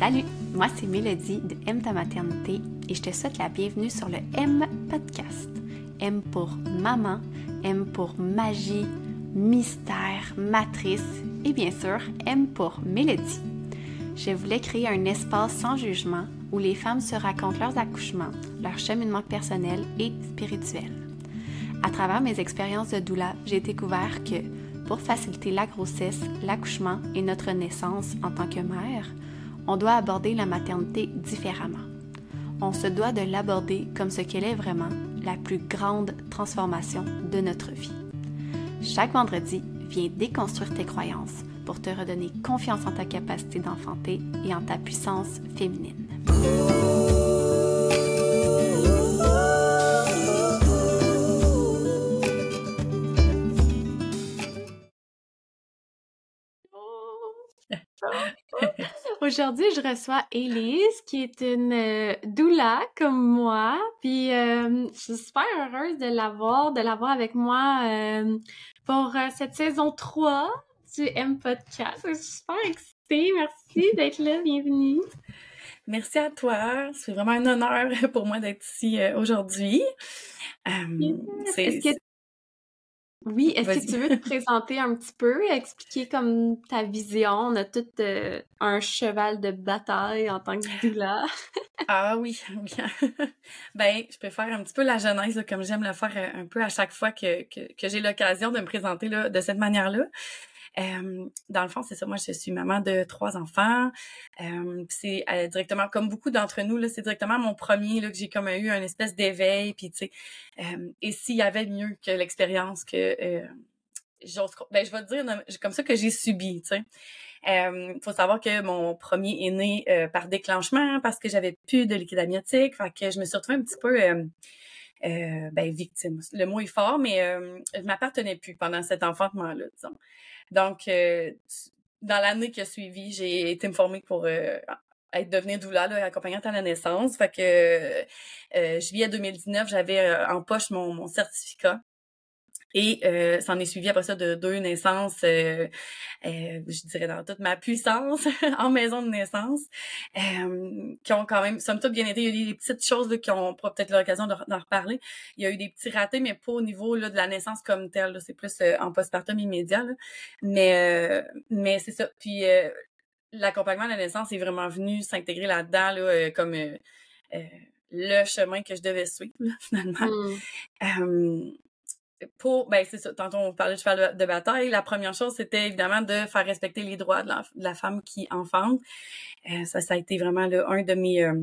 Salut, moi c'est Mélodie de M ta maternité et je te souhaite la bienvenue sur le M podcast. M pour maman, M pour magie, mystère, matrice et bien sûr M pour Mélodie. Je voulais créer un espace sans jugement où les femmes se racontent leurs accouchements, leur cheminement personnel et spirituel. À travers mes expériences de doula, j'ai découvert que pour faciliter la grossesse, l'accouchement et notre naissance en tant que mère, on doit aborder la maternité différemment. On se doit de l'aborder comme ce qu'elle est vraiment, la plus grande transformation de notre vie. Chaque vendredi, viens déconstruire tes croyances pour te redonner confiance en ta capacité d'enfanter et en ta puissance féminine. Aujourd'hui, je reçois Élise, qui est une euh, doula comme moi. Puis, euh, je suis super heureuse de l'avoir, de l'avoir avec moi euh, pour cette saison 3 du M Podcast. Je suis super excitée. Merci d'être là. Bienvenue. Merci à toi. C'est vraiment un honneur pour moi d'être ici aujourd'hui. Est-ce que oui, est-ce que tu veux te présenter un petit peu, expliquer comme ta vision? On a tout euh, un cheval de bataille en tant que doula. ah oui, oui. ben, je peux faire un petit peu la genèse, comme j'aime le faire euh, un peu à chaque fois que, que, que j'ai l'occasion de me présenter là, de cette manière-là dans le fond, c'est ça. Moi, je suis maman de trois enfants. c'est euh, directement, comme beaucoup d'entre nous, là, c'est directement mon premier là, que j'ai comme eu un espèce d'éveil. Puis, tu sais, et s'il y avait mieux que l'expérience que j'ose, ben, je vais te dire comme ça que j'ai subi, tu sais. Il faut savoir que mon premier est né euh, par déclenchement parce que j'avais plus de liquide amniotique. Fait que je me suis retrouvée un petit peu euh, ben, victime. Le mot est fort, mais euh, je m'appartenais plus pendant cet enfantement-là, disons. Donc, euh, dans l'année qui a suivi, j'ai été formée pour euh, être devenue doula, là, accompagnante à la naissance. Fait que juillet 2019, j'avais en poche mon, mon certificat et euh, ça en est suivi après ça de deux naissances, euh, euh, je dirais dans toute ma puissance, en maison de naissance, euh, qui ont quand même, somme toute, bien été. Il y a eu des petites choses là, qui ont peut-être l'occasion d'en reparler. Il y a eu des petits ratés, mais pas au niveau là, de la naissance comme telle. C'est plus en postpartum immédiat. Là. Mais, mais c'est ça. Puis l'accompagnement de la naissance est vraiment venu s'intégrer là-dedans là, comme le chemin que je devais suivre, finalement. Mmh pour, ben c'est ça, tantôt on parlait de cheval de, bataille, la première chose, c'était évidemment de faire respecter les droits de la, femme qui enfante. Euh, ça, ça a été vraiment là, un de mes... Euh,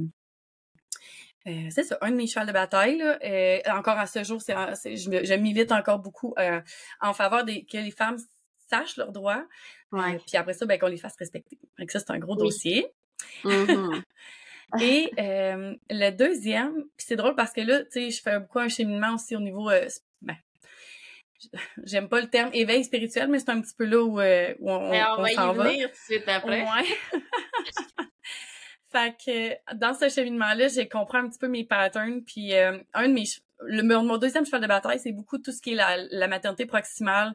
euh, c'est ça, un de mes chevals de bataille. Là. encore à ce jour, c'est, je, je milite encore beaucoup en faveur des, que les femmes sachent leurs droits. Ouais. puis après ça, ben, qu'on les fasse respecter. Donc ça, c'est un gros dossier. Mm-hmm. Et le deuxième, puis c'est drôle parce que là, tu sais, je fais beaucoup un cheminement aussi au niveau ben, j'aime pas le terme éveil spirituel, mais c'est un petit peu là où, euh, où on, on, on, va y venir tout de suite après. Ouais. fait que dans ce cheminement-là, j'ai compris un petit peu mes patterns, puis euh, un de mes le, mon deuxième cheval de bataille, c'est beaucoup tout ce qui est la, la maternité proximale.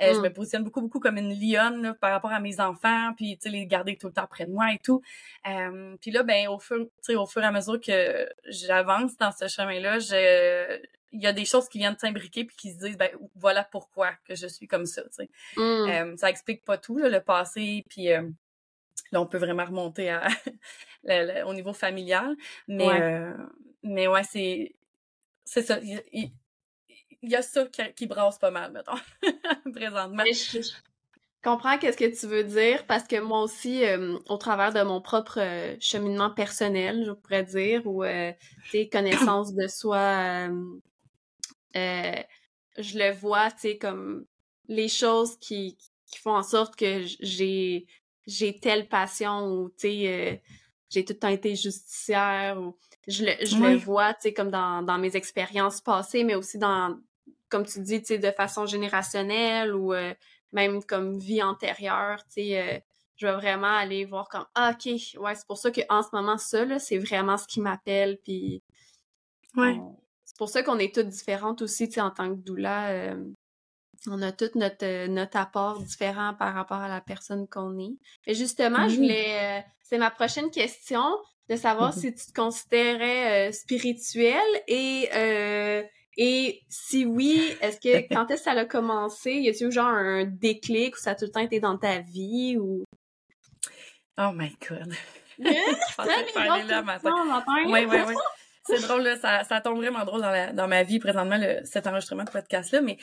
Euh, Je mm. me positionne beaucoup, beaucoup comme une lionne par rapport à mes enfants, puis les garder tout le temps près de moi et tout. Euh, puis là, ben au fur, au fur et à mesure que j'avance dans ce chemin-là, je il y a des choses qui viennent s'imbriquer puis qui se disent ben voilà pourquoi que je suis comme ça tu sais mm. euh, ça explique pas tout là, le passé puis euh, là on peut vraiment remonter à au niveau familial mais euh, mais ouais c'est c'est ça il, y a ça qui, brasse pas mal mettons présentement. Je, comprends qu'est-ce que tu veux dire parce que moi aussi au travers de mon propre cheminement personnel je pourrais dire ou tes connaissances de soi euh, je le vois, tu sais, comme les choses qui, qui font en sorte que j'ai j'ai telle passion ou, tu sais, euh, j'ai tout le temps été justicière ou je le, je le vois, tu sais, comme dans, dans mes expériences passées, mais aussi dans, comme tu dis, tu sais, de façon générationnelle ou euh, même comme vie antérieure, tu sais, je vais vraiment aller voir comme, ah, OK, ouais, c'est pour ça qu'en ce moment, ça, là, c'est vraiment ce qui m'appelle, puis... Ouais pour ça qu'on est toutes différentes aussi, tu sais, en tant que doula. Euh, On a tout notre, notre apport différent par rapport à la personne qu'on est. Et justement, je voulais... c'est ma prochaine question, de savoir si tu te considérais spirituel et et si oui, est-ce que quand est-ce que ça a commencé? Y a-t-il genre un déclic ou ça a tout le temps été dans ta vie ou? Oh my god. je pensais parler là matin. Oui, oui, oui. C'est drôle, là, ça, ça tombe vraiment drôle dans, la, dans ma vie présentement, le, cet enregistrement de podcast-là, mais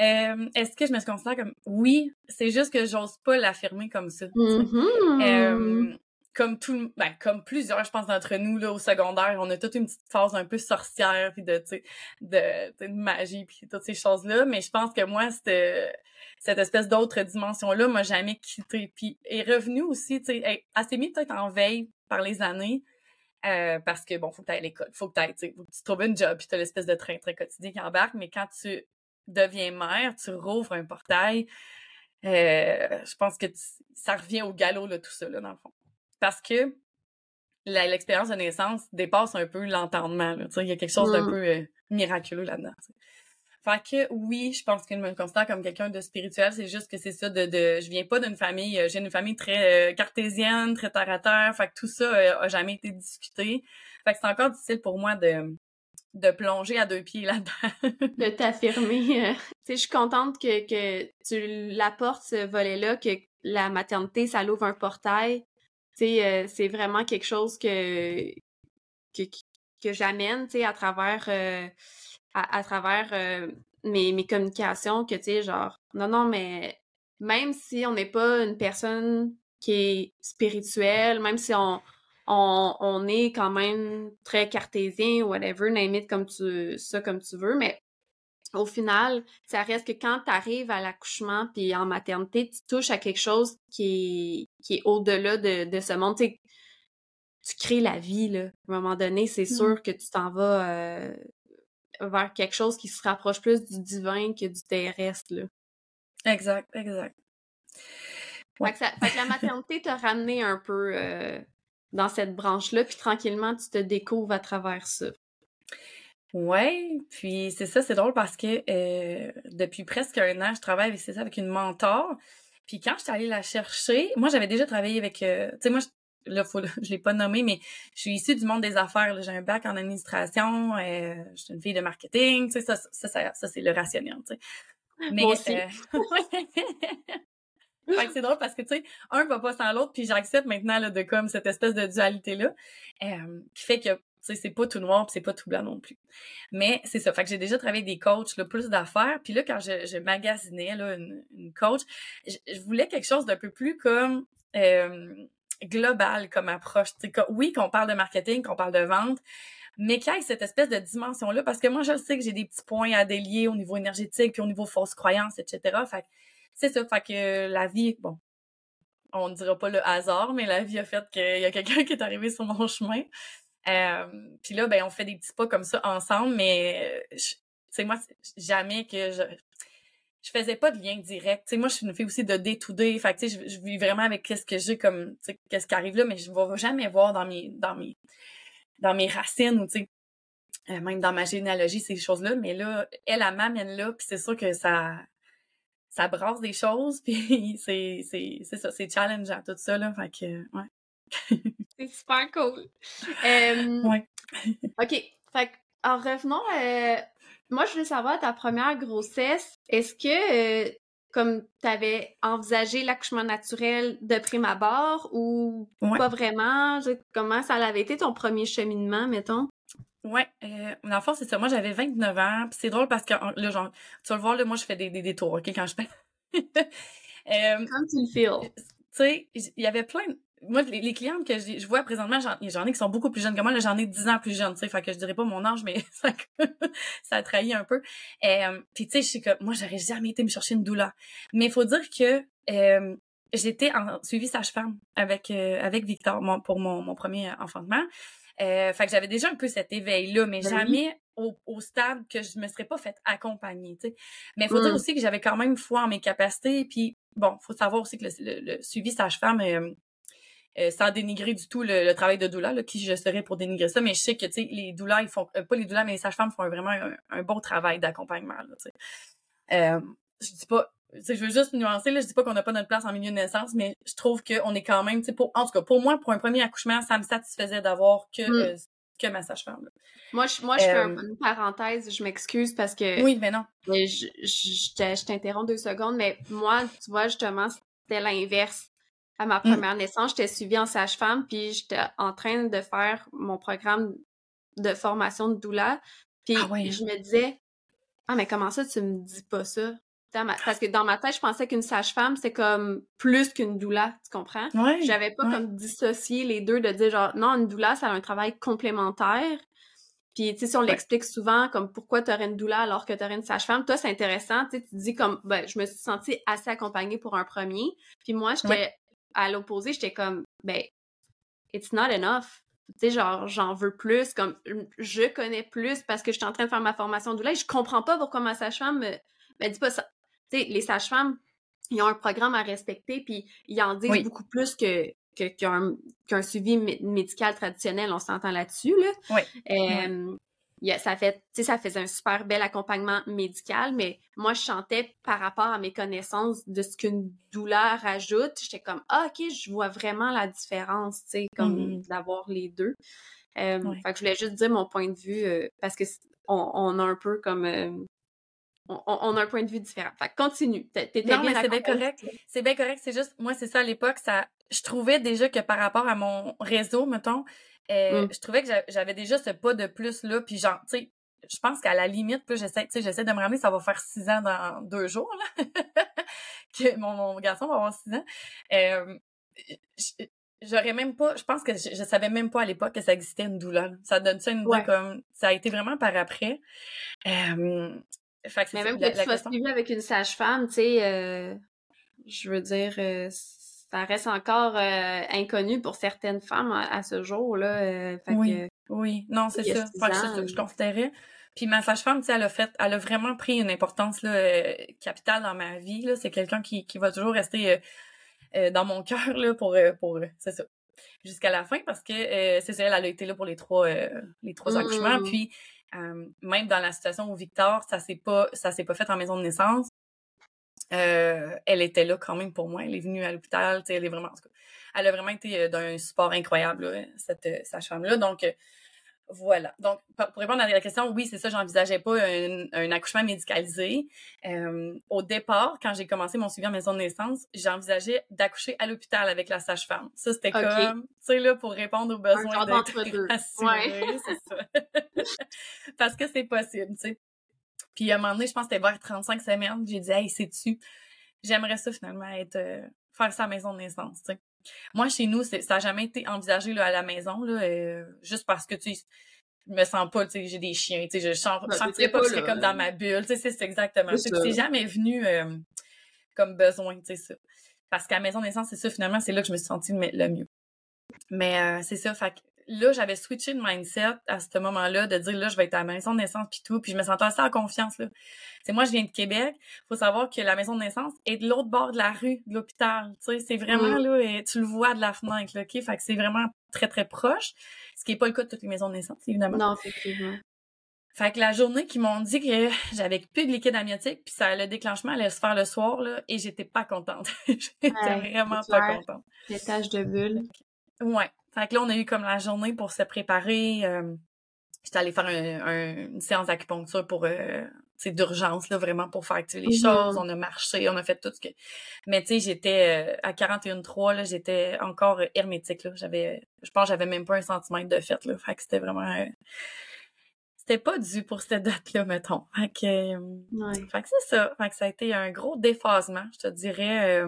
euh, est-ce que je me considère comme oui, c'est juste que j'ose pas l'affirmer comme ça. Mm-hmm. Euh, comme tout ben, comme plusieurs je pense d'entre nous là au secondaire on a toute une petite phase un peu sorcière puis de tu de, de, magie puis toutes ces choses là mais je pense que moi c'était cette espèce d'autre dimension là m'a jamais quitté puis est revenu aussi tu sais elle, mise peut-être en veille par les années euh, parce que bon faut que tu à l'école faut que tu faut que tu trouves une job puis t'as l'espèce de train très quotidien qui embarque. Mais quand tu deviens mère tu rouvres un portail euh, je pense que ça revient au galop là tout ça là dans le fond parce que l'expérience de naissance dépasse un peu l'entendement. Il y a quelque chose d'un mm. peu euh, miraculeux là-dedans. Fait que oui, je pense que je me considère comme quelqu'un de spirituel. C'est juste que c'est ça de, de je viens pas d'une famille, euh, j'ai une famille très euh, cartésienne, très terre à terre. Fait que tout ça a jamais été discuté. Fait que c'est encore difficile pour moi de de plonger à deux pieds là-dedans. de t'affirmer. je suis contente que, que tu l'apportes ce volet-là, que la maternité, ça l'ouvre un portail euh, c'est vraiment quelque chose que, que, que j'amène, tu à travers, euh, à, travers euh, mes, mes communications, que, tu sais, genre, non, non, mais même si on n'est pas une personne qui est spirituelle, même si on, on, on est quand même très cartésien, whatever, name comme tu, ça comme tu veux, mais au final, ça reste que quand tu arrives à l'accouchement puis en maternité, tu touches à quelque chose qui est, qui est au-delà de, de, ce monde. tu crées la vie, là. À un moment donné, c'est mmh. sûr que tu t'en vas euh, vers quelque chose qui se rapproche plus du divin que du terrestre, là. Exact, exact. Fait, que ça, fait, que la maternité t'a ramené un peu euh, dans cette branche-là, puis tranquillement, tu te découvres à travers ça. Ouais, puis c'est ça, c'est drôle parce que euh, depuis presque un an, je travaille avec, ça, avec une mentor. Puis quand je suis allée la chercher, moi j'avais déjà travaillé avec, euh, tu sais moi je, là faut, je l'ai pas nommé, mais je suis issue du monde des affaires. J'ai un bac en administration, euh, je suis une fille de marketing, tu sais ça, ça, ça, c'est le rationnel, tu sais. Mais aussi. Euh, fait que c'est drôle parce que, tu sais, un va pas sans l'autre, puis j'accepte maintenant là, de comme cette espèce de dualité-là, euh, qui fait que sais, c'est pas tout noir, c'est pas tout blanc non plus. Mais c'est ça. Fait que j'ai déjà travaillé des coachs, là, plus d'affaires. Puis là, quand je, magasinais là, une, coach, je, voulais quelque chose d'un peu plus comme euh, global comme approche. oui, qu'on parle de marketing, qu'on parle de vente, mais qu'il y ait cette espèce de dimension-là, parce que moi, je sais que j'ai des petits points à délier au niveau énergétique, puis au niveau fausse croyance, etc. Fait c'est ça. Fait que la vie, bon, on ne dira pas le hasard, mais la vie a fait qu'il y a quelqu'un qui est arrivé sur mon chemin. Euh, puis là, ben, on fait des petits pas comme ça ensemble, mais c'est moi, jamais que je je faisais pas de lien direct. sais moi, je suis une fille aussi de day. Fait que, je, je vis vraiment avec qu'est-ce que j'ai comme, qu'est-ce qui arrive là, mais je vais jamais voir dans mes, dans mes, dans mes racines ou, tu euh, même dans ma généalogie, ces choses-là. Mais là, elle, elle m'amène là, puis c'est sûr que ça, ça brasse des choses, puis c'est ça, c'est challengeant, tout ça, là. Fait que, ouais. C'est super cool. Euh, ouais. OK. Fait en revenant, euh, moi, je voulais savoir ta première grossesse. Est-ce que, euh, comme tu avais envisagé l'accouchement naturel de prime abord ou pas vraiment? Comment ça avait été ton premier cheminement, mettons? Ouais, euh, dans le fond, c'est ça. Moi, j'avais 29 ans. Puis c'est drôle parce que, là, genre, tu vas le voir, là, moi, je fais des, des détours, OK, quand je fais. Comme tu le feel? Tu sais, il y avait plein de moi, les, clientes que je vois présentement, j'en ai qui sont beaucoup plus jeunes que moi. J'en ai 10 ans plus jeunes, tu sais. Fait que je dirais pas mon âge, mais ça, ça a trahi un peu. Euh, Puis, tu sais, je sais que moi, j'aurais jamais été me chercher une douleur. Mais il faut dire que euh, j'étais en suivi sage-femme avec, euh, avec Victor pour mon, mon premier enfantement. Euh, fait que j'avais déjà un peu cet éveil-là, mais ben jamais au, au, stade que je me serais pas fait accompagner, tu sais. Mais il faut dire mmh. aussi que j'avais quand même foi en mes capacités. Puis, bon, faut savoir aussi que le, le, suivi sage-femme... Euh, euh, sans dénigrer du tout le, travail de doula, là, qui je serais pour dénigrer ça, mais je sais que, tu sais, les doulas, ils font, euh, pas les doulas, mais les sages-femmes font vraiment un, bon travail d'accompagnement. Euh, je dis pas, je veux juste nuancer, là, je dis pas qu'on n'a pas notre place en milieu de naissance, mais je trouve qu'on est quand même, tu sais, pour, en tout cas, pour moi, pour un premier accouchement, ça me satisfaisait d'avoir que, mm. euh, que ma sage-femme. Moi, je, moi, je fais euh, une parenthèse, je m'excuse parce que. Oui, mais non. je, je, t'interromps deux secondes, mais moi, tu vois, justement, c'était l'inverse. À ma mm. première naissance, j'étais suivie en sage-femme, puis j'étais en train de faire mon programme de formation de doula. Puis ah hein? je me disais, ah, mais comment ça, tu me dis pas ça? Parce que dans ma tête, je pensais qu'une sage-femme, c'est comme plus qu'une doula, tu comprends? J'avais pas comme dissocié les deux de dire genre, non, une doula, ça a un travail complémentaire. Puis, tu sais, si on l'explique souvent, comme pourquoi tu aurais une doula alors que tu aurais une sage-femme, toi, c'est intéressant. Tu tu dis comme, ben, je me suis sentie assez accompagnée pour un premier. Puis moi, j'étais à l'opposé, j'étais comme, ben, it's not enough. Tu sais, genre, j'en veux plus, comme, je connais plus parce que je suis en train de faire ma formation de doula et je comprends pas pourquoi ma sage-femme me, dit pas ça. Tu sais, les sages-femmes, ils ont un programme à respecter, puis ils en disent beaucoup plus que qu'un suivi médical traditionnel, on s'entend là-dessus, là. Oui ça fait, ça faisait un super bel accompagnement médical, mais moi, je chantais par rapport à mes connaissances de ce qu'une douleur ajoute. J'étais comme, ah, OK, je vois vraiment la différence, tu sais, comme mm-hmm. d'avoir les deux. Euh, fait que je voulais juste dire mon point de vue, euh, parce que on, a un peu comme... Euh, on, a un point de vue différent. Fait que continue. non, mais c'est bien correct. C'est bien correct. C'est juste, moi, c'est ça, à l'époque, ça, je trouvais déjà que par rapport à mon réseau, mettons, euh, mm. Je trouvais que j'avais déjà ce pas de plus là, puis genre, tu sais, je pense qu'à la limite, plus j'essaie, j'essaie de me ramener, ça va faire six ans dans deux jours, là, que mon, garçon va avoir six ans. Euh, j'aurais même pas, je pense que je, savais même pas à l'époque que ça existait une douleur. Ça donne ça une idée comme, ça a été vraiment par après. Euh, fait que Mais même que tu sois suivi avec une sage-femme, tu sais, je veux dire, ça reste encore euh, inconnu pour certaines femmes à, ce jour-là. Euh, oui. oui, non, c'est ça. ça que je considérais. Puis ma sage-femme, tu sais, elle a fait, elle a vraiment pris une importance là, euh, capitale dans ma vie. C'est quelqu'un qui, qui va toujours rester dans mon cœur là, pour, pour c'est ça, jusqu'à la fin parce que c'est ça, elle a été là pour les trois, les trois accouchements. Mmh. Puis même dans la situation où Victor, ça s'est pas, ça s'est pas fait en maison de naissance. Euh, elle était là quand même pour moi. Elle est venue à l'hôpital, elle est vraiment, elle a vraiment été euh, d'un support incroyable, cette euh, sage-femme-là. Donc, voilà. Donc, pour répondre à la question, oui, c'est ça, j'envisageais pas un, accouchement médicalisé. au départ, quand j'ai commencé mon suivi en maison de naissance, j'envisageais d'accoucher à l'hôpital avec la sage-femme. Ça, c'était comme, tu sais, là, pour répondre aux besoins d'être assurée, c'est ça. Parce que c'est possible, tu sais. Puis à un moment donné, je pense que c'était vers 35 semaines, j'ai dit, hey, sais-tu, j'aimerais ça finalement être, euh, faire ça à maison de naissance. Moi, chez nous, ça n'a jamais été envisagé là, à la maison, là, euh, juste parce que, tu je me sens pas, tu sais, j'ai des chiens, tu sais, je sens, je sentirais pas, que je comme dans ma bulle, tu sais, c'est exactement ça. C'est jamais venu euh, comme besoin, tu sais, ça. Parce qu'à maison de naissance, c'est ça, finalement, c'est là que je me suis sentie le mieux. Mais c'est ça, fait là, j'avais switché de mindset à ce moment-là, de dire là, je vais être à la maison de naissance puis tout, puis je me sentais assez en confiance là. C'est moi, je viens de Québec. Faut savoir que la maison de naissance est de l'autre bord de la rue, de l'hôpital. Tu sais, c'est vraiment là, et tu le vois de la fenêtre, là, ok? Fait que c'est vraiment très très proche, ce qui est pas le cas de toutes les maisons de naissance, évidemment. Non, effectivement. Fait que la journée qu'ils m'ont dit que j'avais plus de liquide amniotique, puis ça le déclenchement allait se faire le soir là, et j'étais pas contente. j'étais vraiment pas contente. Les taches de bulles. Ouais. Fait que là, on a eu comme la journée pour se préparer. Euh, J'étais allée faire une séance d'acupuncture pour euh, d'urgence, là, vraiment pour faire activer les mm-hmm. choses. On a marché, on a fait tout ce que. Mais tu sais, j'étais euh, à 41,3, là, j'étais encore hermétique. Là. J'avais. Je pense j'avais même pas un centimètre de fait. Là. Fait que c'était vraiment. Euh, c'était pas dû pour cette date-là, mettons. Fait que, ouais. fait que c'est ça. Fait que ça a été un gros déphasement, je te dirais.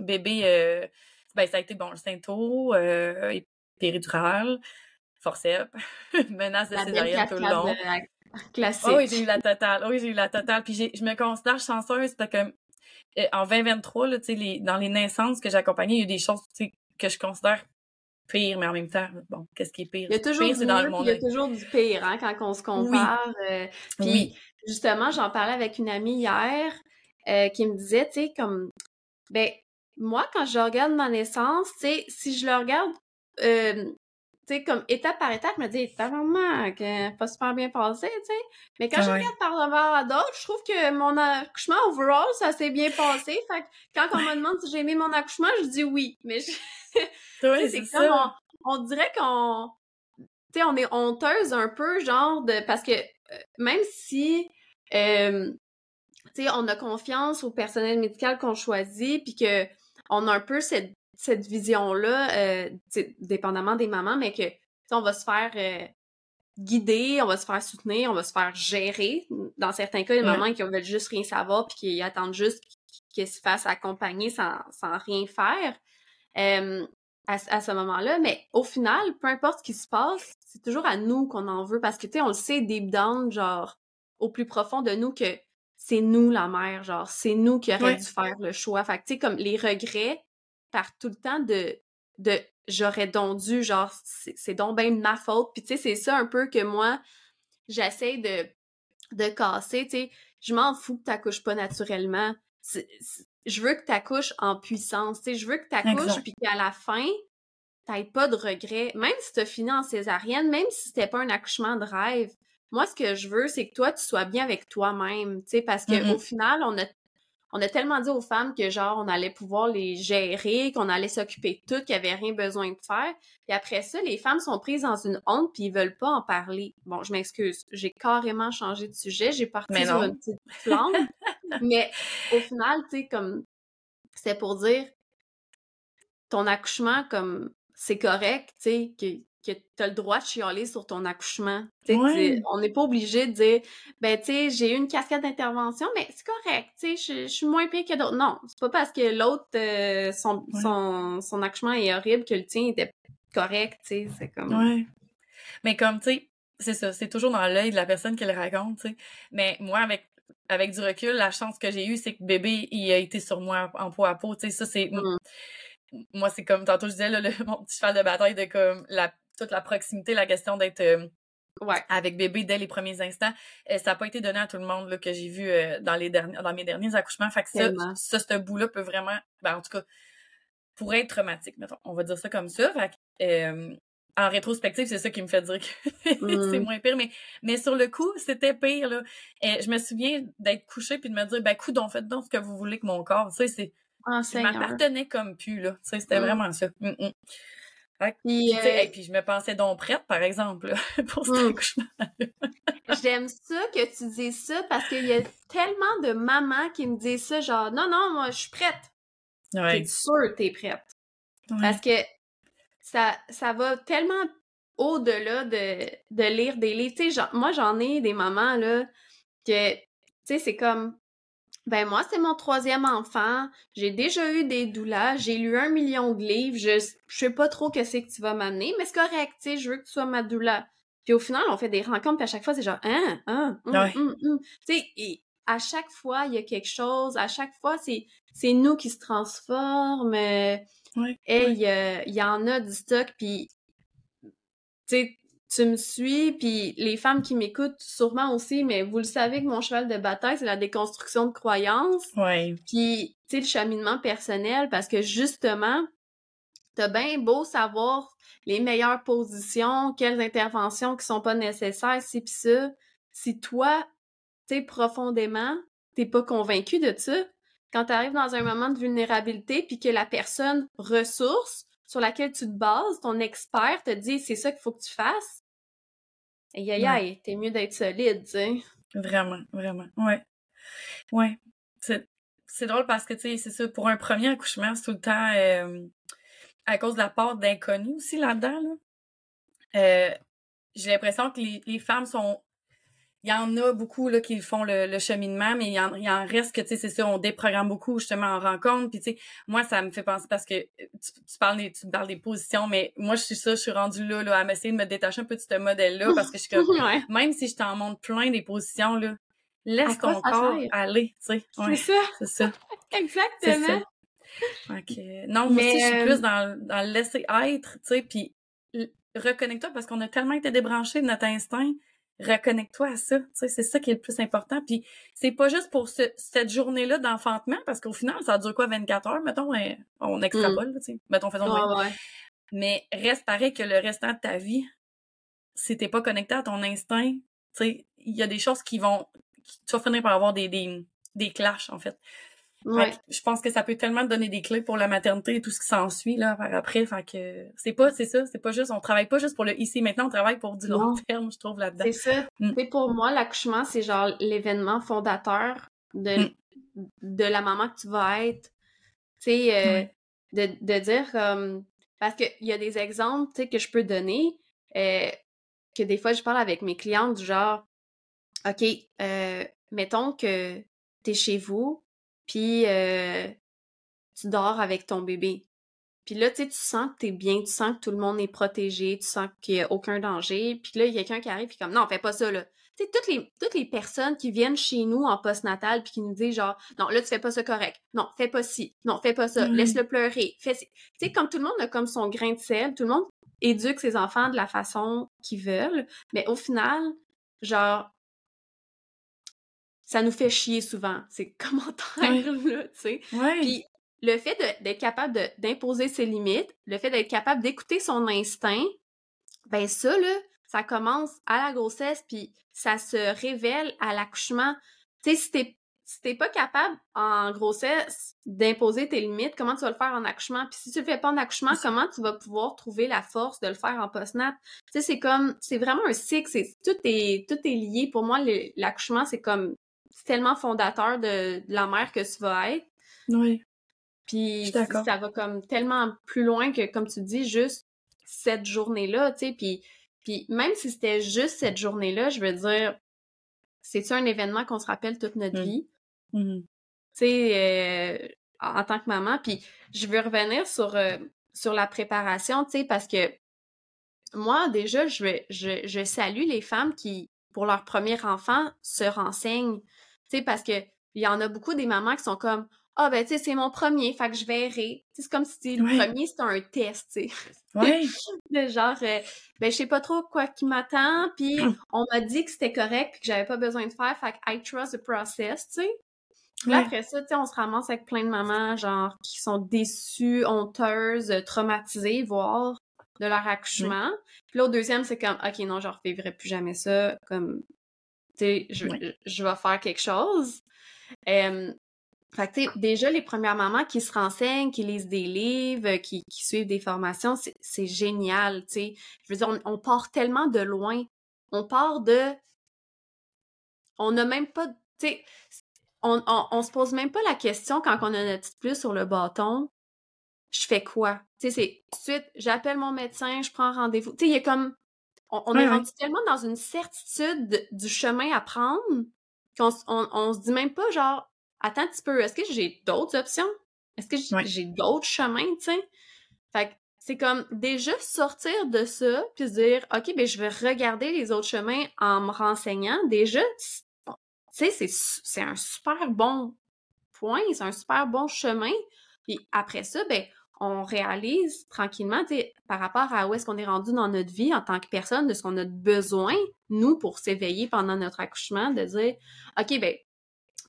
bébé, ben, ça a été bon, le synto, euh, péridurale, forceps, menace de césarienne tout le long. Euh, classique. Oh oui, j'ai eu la totale. Oh oui, j'ai eu la totale. Puis je me considère chanceuse parce que euh, en 2023, là, les, dans les naissances que j'ai accompagnées, il y a eu des choses que je considère pires, mais en même temps, bon, qu'est-ce qui est pire? Il y a toujours, du, dans le monde. Il y a toujours du pire hein, quand on se compare. Euh, puis oui. justement, j'en parlais avec une amie hier qui me disait, tu sais, comme, ben, moi, quand je regarde ma naissance, tu sais, si je le regarde euh, tu sais, comme étape par étape, je me dis, maman, que pas super bien passé, tu sais. Mais quand je regarde par rapport à d'autres, je trouve que mon accouchement overall, ça s'est bien passé. Fait que quand on me demande si j'ai aimé mon accouchement, je dis oui. Mais je... c'est comme, on, dirait qu'on, tu sais, on est honteuse un peu, genre, de, parce que euh, même si, euh, tu sais, on a confiance au personnel médical qu'on choisit, puis que on a un peu cette cette vision-là, euh, dépendamment des mamans, mais que on va se faire euh, guider, on va se faire soutenir, on va se faire gérer. Dans certains cas, les mamans qui veulent juste rien savoir puis qui attendent juste qu'ils se fassent accompagner sans, sans rien faire euh, à, à, ce moment-là. Mais au final, peu importe ce qui se passe, c'est toujours à nous qu'on en veut parce que, tu sais, on le sait deep down, genre, au plus profond de nous que c'est nous la mère, genre, c'est nous qui aurions dû faire le choix. Fait que, tu sais, comme les regrets, par tout le temps de, de j'aurais donc dû, genre, c'est donc bien ma faute. Puis, tu sais, c'est ça un peu que moi, j'essaie de, de casser, tu sais. Je m'en fous que t'accouches pas naturellement. je veux que t'accouches en puissance, tu sais. Je veux que t'accouches, puis qu'à la fin, t'aies pas de regrets. Même si t'as fini en césarienne, même si c'était pas un accouchement de rêve, moi, ce que je veux, c'est que toi, tu sois bien avec toi-même, tu sais, parce qu'au final, on a on a tellement dit aux femmes que genre on allait pouvoir les gérer, qu'on allait s'occuper de tout, qu'il n'y avait rien besoin de faire. Puis après ça, les femmes sont prises dans une honte puis ils veulent pas en parler. Bon, je m'excuse, j'ai carrément changé de sujet, j'ai parti sur une petite flamme. mais au final, tu sais comme c'est pour dire ton accouchement comme c'est correct, tu sais que tu as le droit de chialer sur ton accouchement. On n'est pas obligé de dire ben tu sais, j'ai eu une cascade d'intervention, mais c'est correct, tu sais, je, suis moins pire que d'autres. Non, c'est pas parce que l'autre euh, son, son, son, accouchement est horrible que le tien était correct, tu sais, c'est comme Ouais. Mais comme tu sais, c'est ça, c'est toujours dans l'œil de la personne qui le raconte, tu sais. Mais moi avec avec du recul, la chance que j'ai eue, c'est que bébé, il a été sur moi en peau à peau, tu sais, ça c'est mmh. moi c'est comme tantôt je disais là, le, mon petit cheval de bataille de comme la toute la proximité, la question d'être euh, avec bébé dès les premiers instants, euh, ça n'a pas été donné à tout le monde là, que j'ai vu euh, dans les derniers dans mes derniers accouchements. Fait que ça, ce bout-là peut vraiment, ben, en tout cas, pourrait être traumatique, mettons. On va dire ça comme ça. Fait en rétrospective, c'est ça qui me fait dire que c'est mmh. moins pire. Mais, mais sur le coup, c'était pire. Là. je me souviens d'être couchée puis de me dire, ben, faites donc ce que vous voulez que mon corps. Tu sais, c'est. Oh, ça m'appartenait comme pu, là. Tu sais, c'était mmh. vraiment ça. Puis, euh, puis, je me pensais donc prête, par exemple, pour cet mmh. accouchement. J'aime ça que tu dises ça parce qu'il y a tellement de mamans qui me disent ça, genre non, non, moi je suis prête. Ouais. T'es sûre que t'es prête. Parce que ça, ça va tellement au-delà de, de lire des livres. Tu sais, moi j'en ai des mamans là que, tu sais, c'est comme ben moi, c'est mon troisième enfant. J'ai déjà eu des doulas. J'ai lu un million de livres. Je, je sais pas trop qu'est-ce que tu vas m'amener, mais c'est correct, tu sais, je veux que tu sois ma doula. Puis au final, on fait des rencontres, puis à chaque fois, c'est genre, hein, hein, hum, hum, hum. Tu sais, à chaque fois, il y a quelque chose. À chaque fois, c'est, c'est nous qui se transforme. et il y, en a du stock, puis tu sais, tu me suis, puis les femmes qui m'écoutent sûrement aussi, mais vous le savez que mon cheval de bataille, c'est la déconstruction de croyances. Ouais. Puis, tu sais, le cheminement personnel, parce que justement, t'as bien beau savoir les meilleures positions, quelles interventions qui sont pas nécessaires, si pis ça. Si toi, tu sais, profondément, t'es pas convaincu de ça, quand t'arrives dans un moment de vulnérabilité, puis que la personne ressource sur laquelle tu te bases, ton expert te dit c'est ça qu'il faut que tu fasses, Aïe, aïe, aïe, t'es mieux d'être solide, tu sais. Vraiment, vraiment. Ouais. Ouais. C'est drôle parce que, tu sais, c'est ça, pour un premier accouchement, c'est tout le temps euh, à cause de la part d'inconnu aussi là-dedans, là. Euh, j'ai l'impression que les, les femmes sont il y en a beaucoup là, qui font le, cheminement, mais il y, en, il en reste que, tu sais, c'est ça, on déprogramme beaucoup justement en rencontre. Puis, tu sais, moi, ça me fait penser parce que euh, tu, parles, des, tu parles des positions, mais moi, je suis ça, je suis rendue là, là, à m'essayer de me détacher un peu de ce modèle-là parce que je suis comme, même si je t'en montre plein des positions, là, laisse ton corps aller, tu sais. c'est ça. C'est ça. Exactement. Ça. Non, mais moi aussi, je suis plus euh, dans, dans le laisser être, tu sais, puis reconnecte-toi parce qu'on a tellement été débranchés de notre instinct reconnecte-toi à ça. C'est ça qui est le plus important. Puis c'est pas juste pour cette journée-là d'enfantement, parce qu'au final, ça dure quoi, 24 heures, mettons, on extrapole, sais. Mettons, faisons Mais reste pareil que le restant de ta vie, si t'es pas connecté à ton instinct, tu sais, il y a des choses qui vont, tu vas finir par avoir des, des, des clashs, en fait. Ouais. je pense que ça peut tellement te donner des clés pour la maternité et tout ce qui s'ensuit là par après fait que c'est pas c'est ça c'est pas juste on travaille pas juste pour le ici maintenant on travaille pour du long terme je trouve là-dedans c'est ça mm. pour moi l'accouchement c'est genre l'événement fondateur de mm. de la maman que tu vas être tu sais euh, de, de dire comme parce que il y a des exemples tu sais que je peux donner euh, que des fois je parle avec mes clientes du genre ok euh, mettons que t'es chez vous puis euh, tu dors avec ton bébé. Puis là, tu sais, tu sens que t'es bien, tu sens que tout le monde est protégé, tu sens qu'il n'y a aucun danger. Puis là, il y a quelqu'un qui arrive, puis comme, non, fais pas ça, là. Tu sais, toutes les, toutes les personnes qui viennent chez nous en postnatal, puis qui nous disent genre, non, là, tu fais pas ça correct. Non, fais pas ci. Non, fais pas ça. Mmh. Laisse-le pleurer. Fais Tu sais, comme tout le monde a comme son grain de sel, tout le monde éduque ses enfants de la façon qu'ils veulent. Mais au final, genre, ça nous fait chier souvent, ces commentaires-là, tu sais. Puis le fait d'être capable d'imposer ses limites, le fait d'être capable d'écouter son instinct, ben ça, là, ça commence à la grossesse, puis ça se révèle à l'accouchement. Tu sais, si t'es si t'es pas capable en grossesse d'imposer tes limites, comment tu vas le faire en accouchement? Puis si tu le fais pas en accouchement, comment tu vas pouvoir trouver la force de le faire en post-nat? Tu sais, c'est comme, c'est vraiment un cycle, c'est, tout est, tout est lié. Pour moi, l'accouchement, c'est comme tellement fondateur de, la mère que tu vas être. Oui. Puis ça va comme tellement plus loin que, comme tu dis, juste cette journée-là, tu sais. Puis, puis même si c'était juste cette journée-là, je veux dire, c'est-tu un événement qu'on se rappelle toute notre mmh. vie? Mmh. Tu sais, euh, en tant que maman. Puis je veux revenir sur, euh, sur la préparation, tu sais, parce que moi, déjà, je, je, je salue les femmes qui, pour leur premier enfant, se renseignent. Sais, parce que il y en a beaucoup des mamans qui sont comme ah ben tu sais c'est mon premier fait que je verrai c'est comme si le premier c'était un test tu sais. Ouais. de genre euh, ben je sais pas trop quoi qui m'attend puis on m'a dit que c'était correct que j'avais pas besoin de faire fait que I trust the process tu sais Là, après ça, tu sais, on se ramasse avec plein de mamans, genre, qui sont déçues, honteuses, traumatisées, voire de leur accouchement. Puis là, au deuxième, c'est comme, OK, non, je refivrai plus jamais ça. Comme, je, je vais faire quelque chose. fait que, déjà, les premières mamans qui se renseignent, qui lisent des livres, qui, qui suivent des formations, c'est génial, tu sais. Je veux dire, on, part tellement de loin. On part de... On n'a même pas... Tu sais, on, on, on, se pose même pas la question quand on a notre petite plus sur le bâton. Je fais quoi? Tu sais, c'est... Ensuite, j'appelle mon médecin, je prends rendez-vous. Tu sais, il y a comme on, est rendu tellement dans une certitude du chemin à prendre qu'on on, se dit même pas genre attends un petit peu, est-ce que j'ai d'autres options? Est-ce que j'ai d'autres chemins, tu sais? Fait que c'est comme déjà sortir de ça puis se dire OK, ben je vais regarder les autres chemins en me renseignant. Déjà, tu sais, c'est un super bon point, c'est un super bon chemin. Puis après ça, ben on réalise tranquillement, par rapport à où est-ce qu'on est rendu dans notre vie en tant que personne, de ce qu'on a besoin, nous, pour s'éveiller pendant notre accouchement, de dire, OK, ben,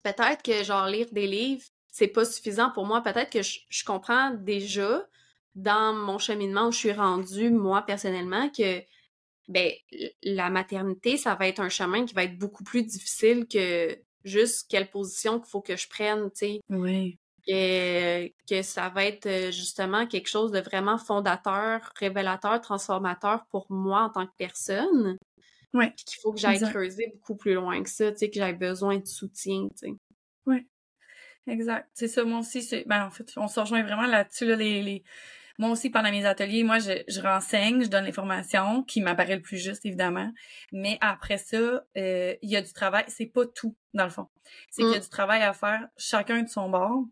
peut-être que, genre, lire des livres, c'est pas suffisant pour moi. Peut-être que je, comprends déjà, dans mon cheminement où je suis rendue, moi, personnellement, que, ben, la maternité, ça va être un chemin qui va être beaucoup plus difficile que juste quelle position qu'il faut que je prenne, tu sais. Oui que, que ça va être euh, justement quelque chose de vraiment fondateur, révélateur, transformateur pour moi en tant que personne. Ouais. Puis qu'il faut que j'aille creuser beaucoup plus loin que ça, tu sais, que j'aille besoin de soutien, tu sais. Oui. Exact. C'est ça, moi aussi, c'est. Ben, en fait, on se rejoint vraiment là-dessus, là, les, les... Moi aussi, pendant mes ateliers, moi, je, je renseigne, je donne l'information qui m'apparaît le plus juste, évidemment. Mais après ça, euh, il y a du travail. C'est pas tout, dans le fond. C'est qu'il y a mmh. du travail à faire chacun de son bord.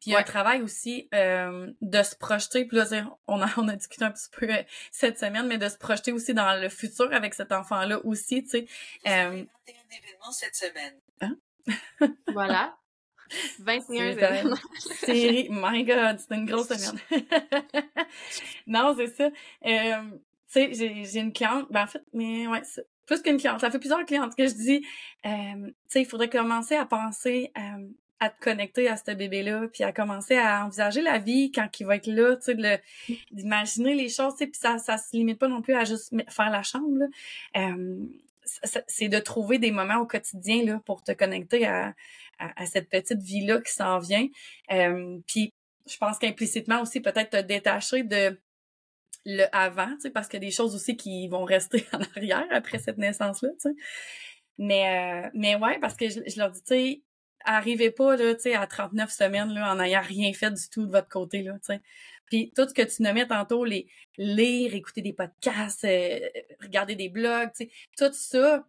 Puis il y a un travail aussi euh, de se projeter, puis là, on a, on a discuté un petit peu euh, cette semaine, mais de se projeter aussi dans le futur avec cet enfant-là aussi, tu sais. Euh... événements cette semaine. Hein? voilà. 21 événements. Série, my God, c'est une grosse semaine. non, c'est ça. Euh, tu sais, j'ai une cliente, ben en fait, mais ouais, plus qu'une cliente, ça fait plusieurs clientes que je dis, euh, tu sais, il faudrait commencer à penser à te connecter à ce bébé-là, puis à commencer à envisager la vie quand il va être là, tu sais, d'imaginer les choses, tu sais, puis ça, ça se limite pas non plus à juste faire la chambre. Euh, c'est de trouver des moments au quotidien, là, pour te connecter à, à, cette petite vie-là qui s'en vient. Euh, puis je pense qu'implicitement aussi, peut-être te détacher de le avant, tu sais, parce qu'il y a des choses aussi qui vont rester en arrière après cette naissance-là, tu sais. Mais, euh, mais ouais, parce que je, je leur dis, tu sais, arrivez pas là, tu sais, à 39 semaines là, en n'ayant rien fait du tout de votre côté là, tu sais. Puis tout ce que tu nommais tantôt, les lire, écouter des podcasts, euh, regarder des blogs, tu sais, tout ça,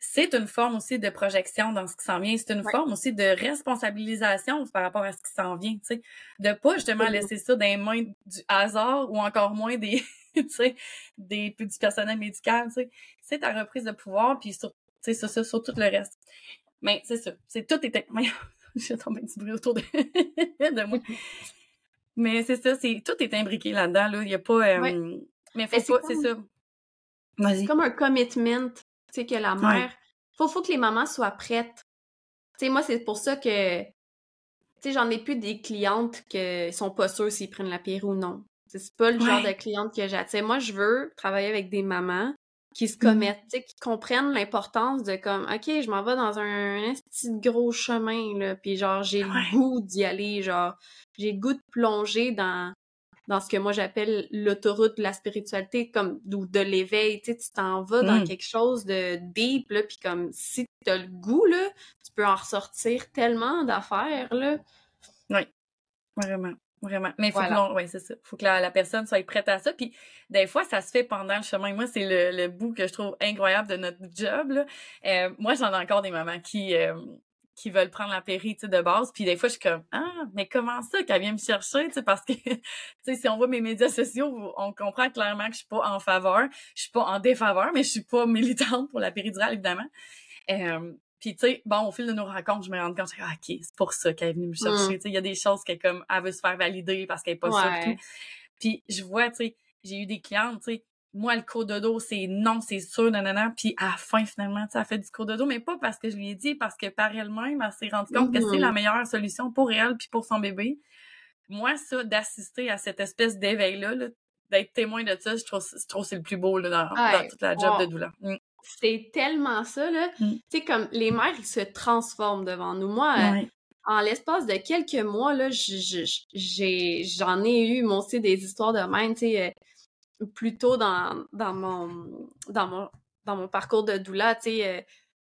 c'est une forme aussi de projection dans ce qui s'en vient. C'est une forme aussi de responsabilisation par rapport à ce qui s'en vient, tu sais. De pas justement laisser ça dans les mains du hasard ou encore moins des, tu sais, des, du personnel médical, tu sais. C'est ta reprise de pouvoir, puis sur, tu sais, sur, sur tout le reste. Mais c'est ça. C'est tout était. J'ai tombé un petit bruit autour de, de moi. Mais c'est ça, c'est tout est imbriqué là-dedans. Là. Il n'y a pas. Euh... Mais faut pas, c'est ça. C'est comme un commitment, tu sais, que la mère. Faut, faut que les mamans soient prêtes. Tu sais, moi, c'est pour ça que. Tu sais, j'en ai plus des clientes qui sont pas sûres s'ils prennent la pierre ou non. C'est pas le genre de cliente que j'ai. Moi, je veux travailler avec des mamans qui se commettent, qui comprennent l'importance de comme OK, je m'en vais dans un, petit gros chemin là, puis genre j'ai le goût d'y aller, genre j'ai le goût de plonger dans dans ce que moi j'appelle l'autoroute de la spiritualité comme ou de l'éveil, tu sais tu t'en vas dans mmh. quelque chose de deep là puis comme si tu as le goût là, tu peux en ressortir tellement d'affaires là. Oui. Vraiment. Vraiment. Mais il faut que ouais, c'est ça. Faut que la, personne soit prête à ça. Puis des fois, ça se fait pendant le chemin. Moi, c'est le, le bout que je trouve incroyable de notre job. Là. Euh, moi, j'en ai encore des mamans qui euh, qui veulent prendre la péri de base. Puis des fois, je suis comme Ah, mais comment ça qu'elle vient me chercher? sais parce que si on voit mes médias sociaux, on comprend clairement que je suis pas en faveur. Je suis pas en défaveur, mais je suis pas militante pour la péridurale, évidemment. Euh, puis, tu sais, bon, au fil de nos rencontres, je me rends compte, ah, OK, c'est pour ça qu'elle est venue me chercher. Mm. Tu sais, il y a des choses qu'elle, comme, elle veut se faire valider parce qu'elle est pas sûre. Puis, je vois, tu sais, j'ai eu des clientes, tu sais, moi, le cours de dos, c'est non, c'est sûr, nanana. Puis, à la fin, finalement, tu sais, elle fait du cours de dos, mais pas parce que je lui ai dit, parce que par elle-même, elle s'est rendue compte que c'est la mm-hmm. meilleure solution pour elle puis pour son bébé. Moi, ça, d'assister à cette espèce d'éveil-là, d'être témoin de ça, je trouve, je trouve c'est le plus beau là, dans, toute la job de douleur. Mm c'est tellement ça, là. Mm. Tu sais, comme les mères, ils se transforment devant nous. Moi, euh, en l'espace de quelques mois, là, j'ai, j'en ai eu, moi aussi, des histoires de même, tu sais, euh, plutôt dans, dans mon, dans mon, dans mon parcours de doula, tu sais, euh,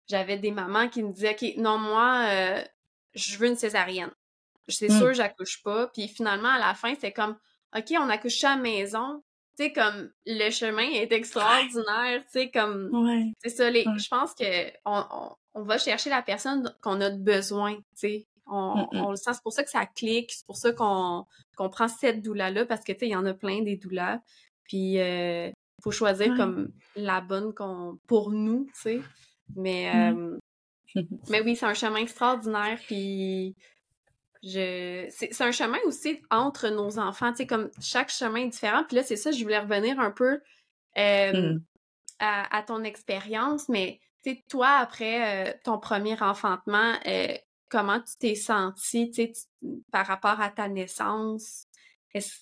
j'avais des mamans qui me disaient, OK, non, moi, je veux une césarienne. C'est mm. sûr, j'accouche pas. Puis finalement, à la fin, c'est comme, OK, on accouche à la maison, tu sais, comme le chemin est extraordinaire, tu sais, comme. C'est ça, les, je pense que on, on, va chercher la personne qu'on a besoin, tu sais. On, on, le sent, c'est pour ça que ça clique, c'est pour ça qu'on qu'on prend cette doula-là, parce que, tu sais, il y en a plein des doulas. Puis, euh, faut choisir comme la bonne qu'on pour nous, tu sais. Mais, euh, mais oui, c'est un chemin extraordinaire, puis je c'est un chemin aussi entre nos enfants, tu sais, comme chaque chemin est différent. Puis là, c'est ça, je voulais revenir un peu euh, mmh. à, ton expérience, mais tu sais, toi, après euh, ton premier enfantement, euh, comment tu t'es senti, tu sais, par rapport à ta naissance? Est-ce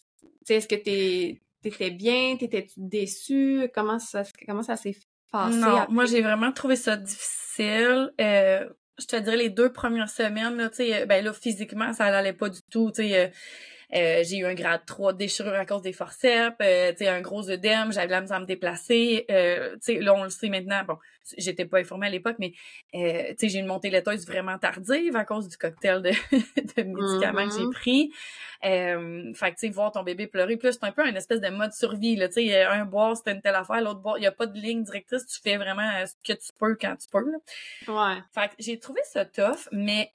est que tu étais bien? T'étais-tu déçue? Comment ça, comment ça s'est passé? Non, moi, j'ai vraiment trouvé ça difficile je te dirais les deux premières semaines, là, sais, ben là, physiquement, ça n'allait pas du tout, sais. Euh, euh, j'ai eu un grade 3 de déchirure à cause des forceps, euh, tu sais, un gros œdème, j'avais la misère à me déplacer. Euh, tu sais, là, on le sait maintenant. Bon, j'étais pas informée à l'époque, mais euh, tu sais, j'ai une montée laiteuse vraiment tardive à cause du cocktail de, de médicaments que j'ai mm-hmm. pris. Euh, fait que, tu sais, voir ton bébé pleurer, plus c'est un peu un espèce de mode survie, là, tu sais, un boire, c'était une telle affaire, l'autre boire, il y a pas de ligne directrice, tu fais vraiment ce que tu peux quand tu peux, là. Ouais. Fait que j'ai trouvé ça tough, mais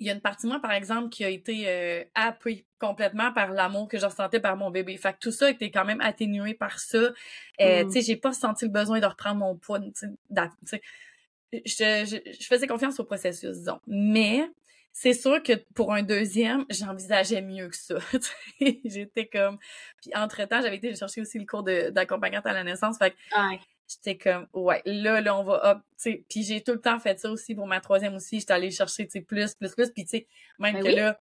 il y a une partie de moi, par exemple, qui a été euh, happée complètement par l'amour que je ressentais par mon bébé. Fait que tout ça été quand même atténué par ça. Euh, mm. Tu sais, j'ai pas senti le besoin de reprendre mon poids. Je, je, je, faisais confiance au processus, disons. Mais c'est sûr que pour un deuxième, j'envisageais mieux que ça. J'étais comme... Puis entre-temps, j'avais été chercher aussi le cours d'accompagnante à la naissance. Fait que j'étais comme ouais là là on va hop tu sais. Puis j'ai tout le temps fait ça aussi pour ma troisième aussi. J'étais allée chercher tu sais plus plus plus. Puis tu sais même Ben que oui. là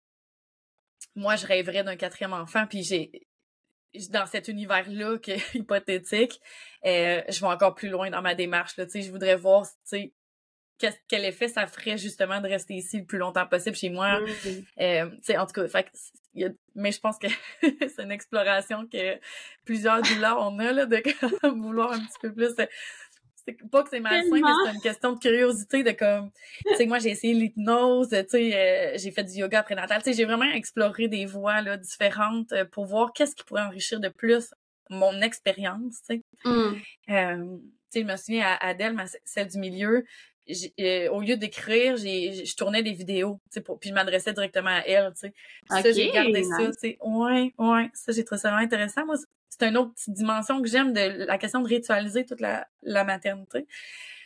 moi je rêverais d'un quatrième enfant. Puis j'ai dans cet univers là que hypothétique euh, je vais encore plus loin dans ma démarche là tu sais. Je voudrais voir tu sais quel effet ça ferait justement de rester ici le plus longtemps possible chez moi. Euh, tu sais, en tout cas, fait y a- mais je pense que c'est une exploration que plusieurs douleurs on a, là, de comme vouloir un petit peu plus. C'est pas que c'est malsain, mais c'est une question de curiosité, de comme, tu sais, moi, j'ai essayé l'hypnose, tu sais, euh, j'ai fait du yoga prénatal, tu sais, j'ai vraiment exploré des voies, là, différentes euh, pour voir qu'est-ce qui pourrait enrichir de plus mon expérience, tu sais. Mhm. Euh, tu sais, je me souviens à Adèle, ma, celle du milieu, euh, au lieu d'écrire, je tournais des vidéos, tu sais, pour, puis je m'adressais directement à elle, tu sais. Ça, j'ai gardé ça, tu sais. Ouais, ouais, ça, j'ai trouvé ça vraiment intéressant. Moi, c'est une autre petite dimension que j'aime de la question de ritualiser toute la, la maternité.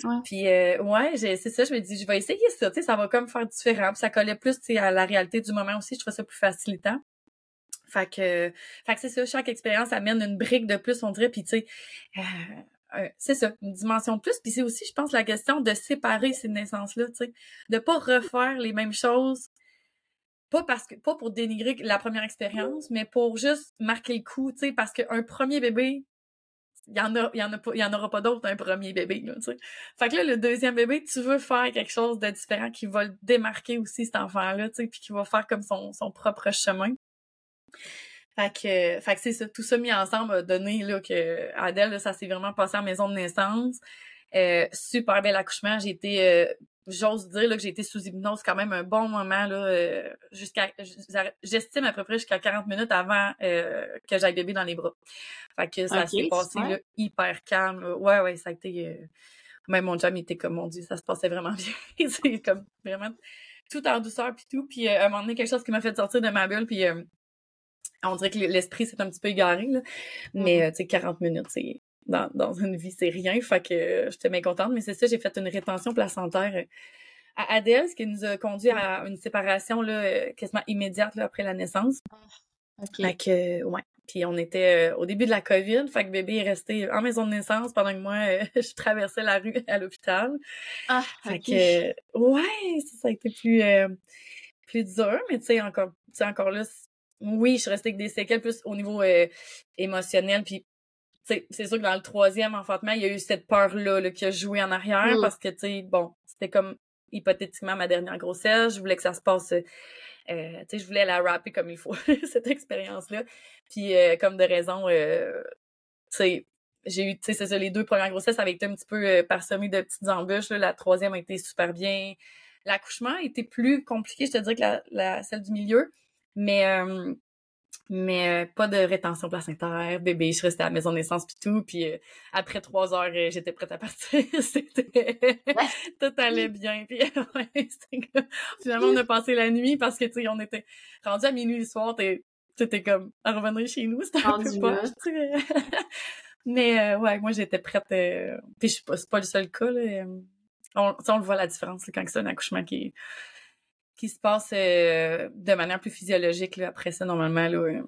Ouais. Puis, euh, ouais, c'est ça, je me dis, je vais essayer ça, tu sais, ça va comme faire différent. Puis ça collait plus, tu sais, à la réalité du moment aussi, je trouvais ça plus facilitant. Fait que, fait que c'est ça, chaque expérience amène une brique de plus, on dirait, puis tu sais, c'est ça, une dimension de plus. Puis c'est aussi, je pense, la question de séparer ces naissances-là, tu sais, de pas refaire les mêmes choses, pas parce que, pas pour dénigrer la première expérience, mais pour juste marquer le coup, tu sais, parce qu'un premier bébé, il y en aura pas d'autre un premier bébé, tu sais. Fait que là, le deuxième bébé, tu veux faire quelque chose de différent qui va le démarquer aussi, cet enfant-là, tu sais, puis qui va faire comme son propre chemin. Fait que, fait que c'est ça, tout ça mis ensemble a donné, là, que Adèle, là, ça s'est vraiment passé en maison de naissance. Euh, super bel accouchement. J'ai été, euh, j'ose dire, là, que j'ai été sous hypnose quand même un bon moment, là, euh, jusqu'à, j'estime à peu près jusqu'à 40 minutes avant, euh, que j'aille bébé dans les bras. Fait que ça s'est passé, là, hyper calme. là. Ouais, ouais, ça a été, euh, même mon job, il était comme, mon Dieu, ça se passait vraiment bien. c'est comme, vraiment, tout en douceur puis tout. Puis, euh, à un moment donné, quelque chose qui m'a fait sortir de ma bulle, puis, euh, on dirait que l'esprit s'est un petit peu égaré, là. Mais, euh, tu sais, 40 minutes, c'est, dans, dans une vie, c'est rien. Fait que euh, j'étais bien contente. Mais c'est ça, j'ai fait une rétention placentaire euh, à Adèle, ce qui nous a conduit à une séparation, là, quasiment immédiate, là, après la naissance. Ok. Fait que, ouais. Puis on était euh, au début de la COVID, fait que bébé est resté en maison de naissance pendant que moi, euh, je traversais la rue à l'hôpital. Ah, Fait que, euh, ouais, ça, ça a été plus, euh, plus dur, mais tu sais, encore, tu sais, encore là, oui, je suis restée avec des séquelles plus au niveau euh, émotionnel, puis c'est sûr que dans le troisième enfantement, il y a eu cette peur-là là, qui a joué en arrière, Mm. parce que, tu sais, bon, c'était comme hypothétiquement ma dernière grossesse, je voulais que ça se passe, euh, euh, tu sais, je voulais la rapper comme il faut, cette expérience-là, puis euh, comme de raison, euh, tu sais, j'ai eu, tu sais, c'est ça, les deux premières grossesses avaient été un petit peu euh, parsemées de petites embûches. Là. La troisième a été super bien. L'accouchement a été plus compliqué, je te dirais, que la, la celle du milieu. Mais, euh, mais euh, pas de rétention placentaire, bébé, je suis restée à la maison de naissance puis tout. Puis euh, après trois heures, euh, j'étais prête à partir. C'était... tout allait bien. Puis ouais, Finalement, on a passé la nuit parce que, tu sais, on était rendu à minuit le soir. T'es, t'étais comme à revenir chez nous. C'était un peu poche. Mais euh, ouais, moi j'étais prête. Euh... Puis je sais pas, c'est pas le seul cas. Là. On, on le voit la différence là, quand c'est un accouchement qui, qui se passe euh, de manière plus physiologique. Là. Après ça, normalement, là, euh,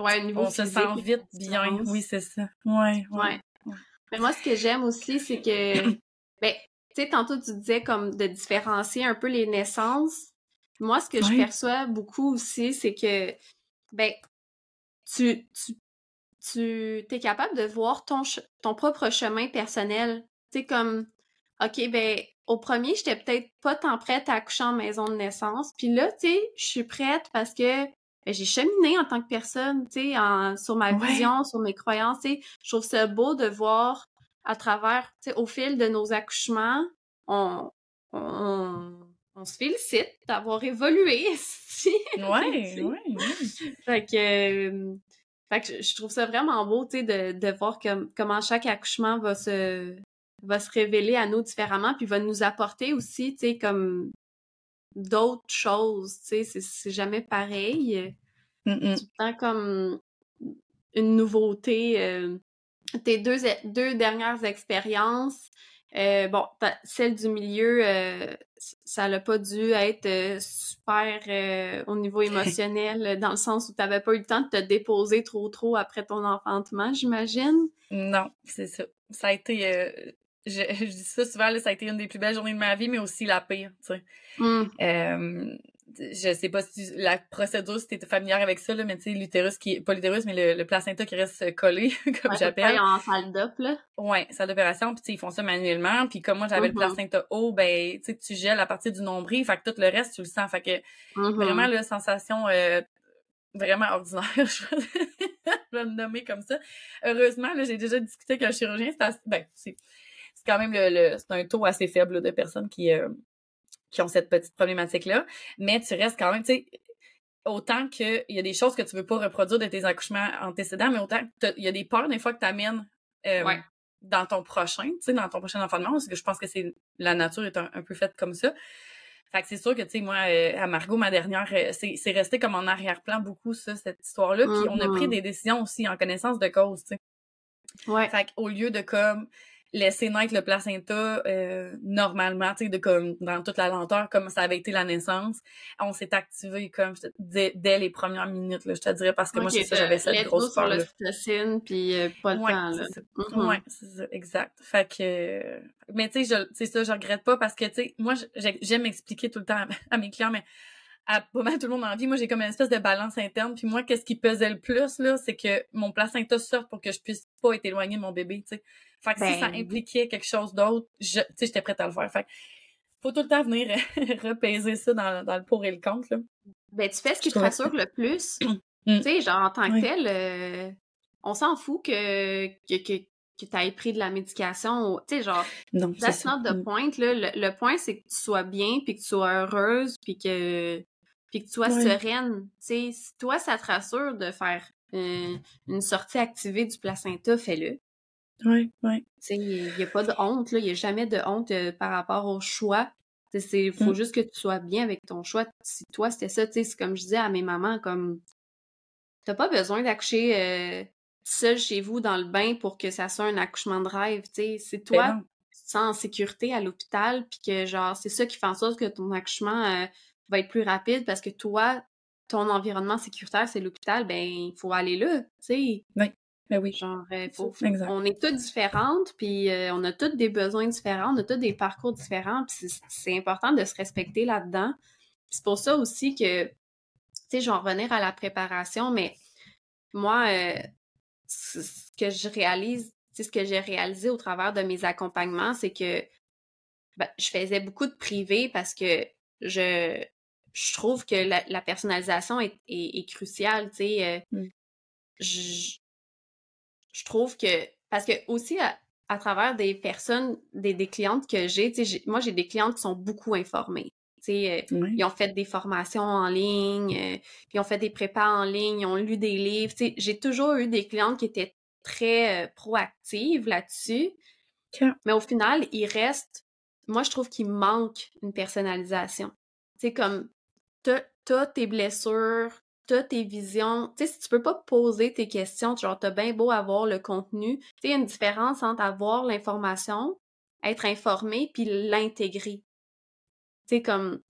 Ouais, au niveau on se sent vite bien. Oui, c'est ça. Ouais, Ouais. Mais moi, ce que j'aime aussi, c'est que, ben, tu sais, tantôt tu disais comme de différencier un peu les naissances. Moi, ce que je perçois beaucoup aussi, c'est que, ben, tu, tu, tu es capable de voir ton, ton propre chemin personnel. Tu sais, comme, OK, ben, au premier, j'étais peut-être pas tant prête à accoucher en maison de naissance. Puis là, tu sais, je suis prête parce que ben, j'ai cheminé en tant que personne, tu sais, en- sur ma Ouais. vision, sur mes croyances, tu sais. Je trouve ça beau de voir à travers, tu sais, au fil de nos accouchements, on, on, on se félicite d'avoir évolué. Ouais, ouais, ouais. Fait que, euh, fait que je, je trouve ça vraiment beau, tu sais, de, de voir comme, comment chaque accouchement va se, va se révéler à nous différemment, puis va nous apporter aussi, tu sais, comme d'autres choses, tu sais, c'est- jamais pareil. Mm, mm. Tout le temps comme une nouveauté. euh, tes deux, deux dernières expériences, euh, bon, celle du milieu, euh, ça n'a pas dû être super au niveau émotionnel, dans le sens où tu n'avais pas eu le temps de te déposer trop trop après ton enfantement, j'imagine. Non, c'est ça. Ça a été. Je, je dis ça souvent, là, ça a été une des plus belles journées de ma vie, mais aussi la pire, tu sais. Hmm. Euh, je sais pas si tu- la procédure, si t'es familière avec ça, là, mais tu sais, l'utérus qui pas l'utérus, mais le, le placenta qui reste collé, comme Ouais, j'appelle. en salle d'op, là. Ouais, salle d'opération, puis tu sais, ils font ça manuellement. Puis comme moi, j'avais le placenta haut, ben, tu sais, tu gèles à partir du nombril, fait que tout le reste, tu le sens. Fait que Mhm. vraiment, la sensation euh, vraiment ordinaire, je vais je vais le nommer comme ça. Heureusement, là, j'ai déjà discuté avec un chirurgien, c'est assez- ben, c'est c'est quand même le, le- c'est un taux assez faible là, de personnes qui, euh, qui ont cette petite problématique-là. Mais tu restes quand même, tu sais, autant qu'il y a des choses que tu veux pas reproduire de tes accouchements antécédents, mais autant qu'il y a des peurs des fois que tu amènes Ouais. dans ton prochain, tu sais, dans ton prochain enfantement, parce que je pense que c'est la nature est un, un peu faite comme ça. Fait que c'est sûr que, tu sais, moi, euh, à Margot, ma dernière, euh, c'est c'est resté comme en arrière-plan beaucoup, ça, cette histoire-là. Puis on a pris des décisions aussi en connaissance de cause, tu sais. Ouais. Fait qu'au lieu de comme laisser naître le placenta euh, normalement, tu sais, de comme dans toute la lenteur, comme ça avait été la naissance, on s'est activé comme te- dès, dès les premières minutes, là, je te dirais, parce que moi, c'est ça, j'avais cette grosse go sur l'ocytocine, puis euh, pas le Ouais, temps, là. Mhm. Ouais, c'est ça, exact. Fait que, euh, mais tu sais, je- c'est ça, je regrette pas parce que, tu sais, moi, j'ai- j'aime expliquer tout le temps à, à mes clients, mais à pas mal tout le monde en vie, moi, j'ai comme une espèce de balance interne. Puis moi, qu'est-ce qui pesait le plus, là, c'est que mon placenta sorte pour que je puisse pas être éloignée de mon bébé, tu sais. Fait que si ça Ben. impliquait quelque chose d'autre, je, tu sais, j'étais prête à le faire. Fait que faut tout le temps venir repaiser ça dans, dans le pour et le contre, là. Ben, tu fais ce qui te rassure le plus. Mm. Tu sais, genre, en tant que Oui. tel, euh, on s'en fout que, que, que, que tu aies pris de la médication. Tu sais, genre, Non, c'est that's not the point, là. Le, le point, c'est que tu sois bien, puis que tu sois heureuse, puis que, puis que tu sois sereine. Tu sais, si toi, ça te rassure de faire euh, une sortie activée du placenta, fais-le. Ouais, ouais. Tu sais, il n'y a pas de honte. Il n'y a jamais de honte euh, par rapport au choix. C'est faut Mm. juste que tu sois bien avec ton choix. Si toi, c'était ça, tu sais, c'est comme je disais à mes mamans, comme t'as pas besoin d'accoucher euh, seul chez vous dans le bain pour que ça soit un accouchement de rêve, tu sais. C'est Ben toi, tu te sens en sécurité à l'hôpital, puis que genre, c'est ça qui fait en sorte que ton accouchement euh, va être plus rapide parce que toi, ton environnement sécuritaire, c'est l'hôpital, ben, il faut aller là, tu sais. Ben oui. Genre, euh, faut- on est toutes différentes, puis euh, on a toutes des besoins différents, on a toutes des parcours différents, puis c'est- important de se respecter là-dedans. C'est pour ça aussi que, tu sais, je vais en revenir à la préparation, mais moi, euh, ce que je réalise, ce que j'ai réalisé au travers de mes accompagnements, c'est que ben, je faisais beaucoup de privé parce que je, je trouve que la, la personnalisation est, est, est cruciale, tu sais. euh, Mm. je, je trouve que parce que aussi à, à travers des personnes, des, des clientes que j'ai, tu sais, j'ai- moi j'ai des clientes qui sont beaucoup informées. Tu sais, euh, ils ont fait des formations en ligne, euh, ils ont fait des prépas en ligne, ils ont lu des livres. Tu sais, j'ai toujours eu des clientes qui étaient très euh, proactives là-dessus. Mais au final, il reste, moi je trouve qu'il manque une personnalisation. Tu sais, comme t'as tes blessures, t'as tes visions. Tu sais, si tu peux pas poser tes questions, genre t'as bien beau avoir le contenu. Tu sais, il y a une différence entre avoir l'information, être informé, puis l'intégrer. Tu sais, comme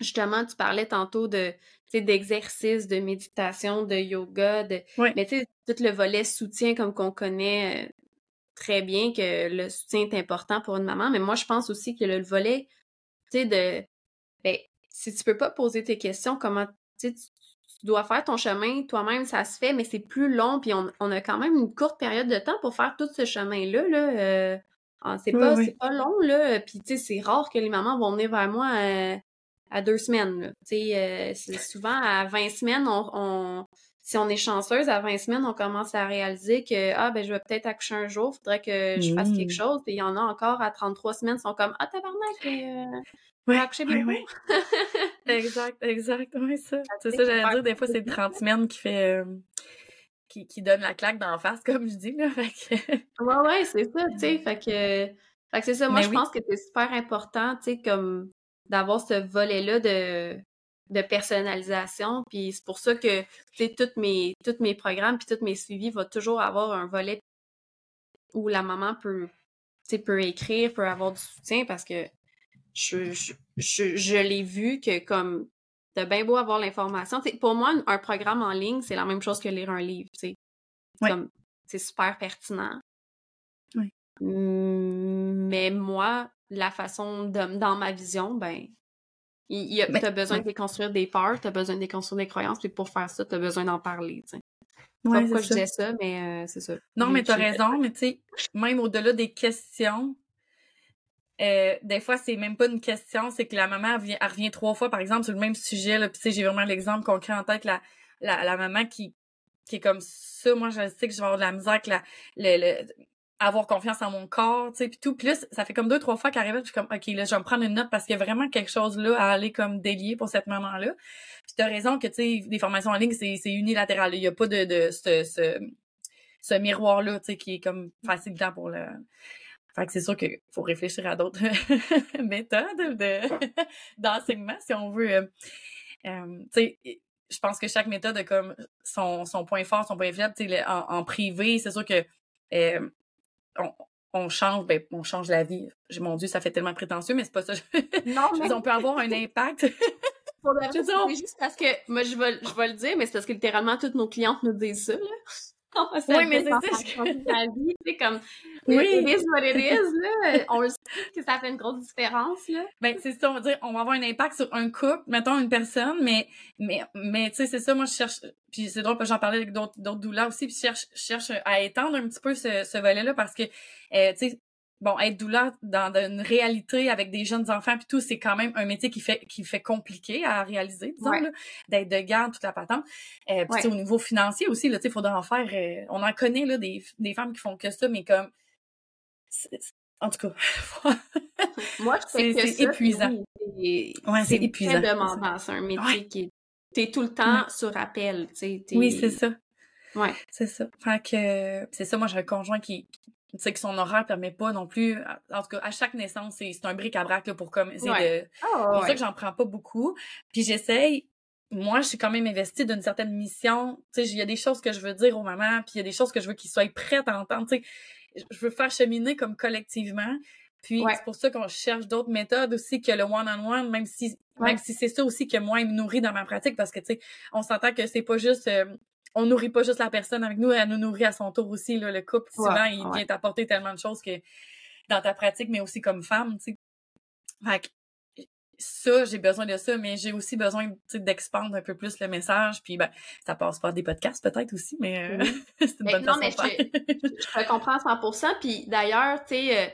justement, tu parlais tantôt de tu sais, d'exercices, de méditation, de yoga, de. Ouais. Mais tu sais, tout le volet soutien comme qu'on connaît euh, très bien que le soutien est important pour une maman, mais moi je pense aussi que le, le volet, tu sais, de ben, si tu peux pas poser tes questions, comment tu sais, tu dois faire ton chemin toi-même, ça se fait, mais c'est plus long, puis on, on a quand même une courte période de temps pour faire tout ce chemin-là, là. euh, c'est pas, c'est pas long, là. Puis, tu sais, c'est rare que les mamans vont venir vers moi euh, à deux semaines, là. Tu sais, euh, souvent à 20 semaines, on, on- si on est chanceuse, à 20 semaines, on commence à réaliser que, ah, ben, je vais peut-être accoucher un jour, faudrait que je fasse quelque chose. Puis, il y en a encore à 33 semaines, ils sont comme, ah, tabarnak, euh, Ouais, accoucher ouais, ouais. Exact, exact, ouais, ça. C'est ça, j'allais dire, des fois, c'est 30 semaines qui fait... euh, qui, qui donne la claque d'en face, comme je dis, là. Fait que... Ouais, ouais, c'est ça, tu sais. Fait que, fait que c'est ça. Moi, Mais je oui. pense que c'est super important, tu sais, comme d'avoir ce volet-là de, de personnalisation. Puis c'est pour ça que, tu sais, tous mes, tous mes programmes puis tous mes suivis vont toujours avoir un volet où la maman peut, tu sais, peut écrire, peut avoir du soutien parce que je, je, je, je l'ai vu que comme t'as bien beau avoir l'information. Pour moi, un programme en ligne, c'est la même chose que lire un livre. Comme, c'est super pertinent. Mais moi, la façon de, dans ma vision, ben, il, y a, t'as besoin de déconstruire des peurs, t'as besoin de déconstruire des croyances, puis pour faire ça, t'as besoin d'en parler, tu sais. Je sais Ouais, pas pourquoi c'est je disais ça, mais euh, c'est ça. Non, mais t'as raison, mais tu sais, même au-delà des questions, euh, des fois, c'est même pas une question, c'est que la maman, elle, vient- elle revient trois fois, par exemple, sur le même sujet, là, puis j'ai vraiment l'exemple concret en tête, la, la, la maman qui, qui est comme ça, moi, je sais que je vais avoir de la misère avec la, le, le- avoir confiance en mon corps, tu sais, puis tout. Là, ça fait comme deux, trois fois qu'elle arrive, puis comme, OK, là, je vais me prendre une note parce qu'il y a vraiment quelque chose là à aller comme délier pour cette maman-là. Puis t'as raison que, tu sais, des formations en ligne, c'est unilatéral. Il y a pas de, de ce, ce, ce miroir-là, tu sais, qui est comme facilitant pour le... Fait que c'est sûr qu'il faut réfléchir à d'autres méthodes de d'enseignement si on veut. euh, euh, tu sais, je pense que chaque méthode a comme son, son point fort, son point faible. Tu sais, en, en privé, c'est sûr que euh, on, on change, ben, on change la vie. Mon Dieu, ça fait tellement prétentieux, mais c'est pas ça. Non, dire, on peut avoir un impact. c'est juste parce que, moi, je vais, je vais le dire, mais c'est parce que littéralement, toutes nos clientes nous disent ça, là. Oui, mais c'est ça, je- la vie, tu sais, comme, Oui. it is what it is, là. On le sait que ça fait une grosse différence, là. Ben, c'est ça, on va dire, on va avoir un impact sur un couple, mettons une personne, mais, mais, mais, tu sais, c'est ça, moi, je cherche, puis c'est drôle, j'en parlais avec d'autres, d'autres douleurs aussi, puis je cherche, je cherche à étendre un petit peu ce, ce volet-là parce que, euh, tu sais, bon, être douleur dans une réalité avec des jeunes enfants puis tout, c'est quand même un métier qui fait, qui fait compliqué à réaliser, disons, Ouais. là, d'être de garde, toute la patente. Euh, puis, Ouais. au niveau financier aussi, là, tu sais, faudra en faire, euh, on en connaît, là, des, des femmes qui font que ça, mais comme, en tout cas, Moi, je que c'est épuisant. oui, c'est- Ouais, c'est c'est épuisant, très c'est demandant. C'est un métier qui est... T'es tout le temps sur appel, tu sais. oui, c'est ça. Ouais. C'est ça. Fait que c'est ça, moi j'ai un conjoint qui tu sais que son horaire permet pas non plus en tout cas à chaque naissance c'est c'est un bric-à-brac là pour comme essayer Ouais. de c'est pour ça que j'en prends pas beaucoup. Puis j'essaye moi, je suis quand même investie d'une certaine mission. Tu sais, il y a des choses que je veux dire aux mamans, puis il y a des choses que je veux qu'ils soient prêts à entendre. Tu sais, je veux faire cheminer comme collectivement. Puis Ouais. c'est pour ça qu'on cherche d'autres méthodes aussi que le one-on-one, même si Ouais. même si c'est ça aussi que moi, il me nourrit dans ma pratique, parce que tu sais, on s'entend que c'est pas juste euh, on nourrit pas juste la personne avec nous, elle nous nourrit à son tour aussi. Là, le couple, souvent, Ouais, il ouais. vient t'apporter tellement de choses que dans ta pratique, mais aussi comme femme, tu sais. Fait que ça, j'ai besoin de ça, mais j'ai aussi besoin tu sais, d'expandre un peu plus le message. Puis ben, ça passe par des podcasts peut-être aussi, mais euh, c'est une Mais bonne non, façon mais de faire. je comprends à 100%. Puis d'ailleurs, tu sais, euh,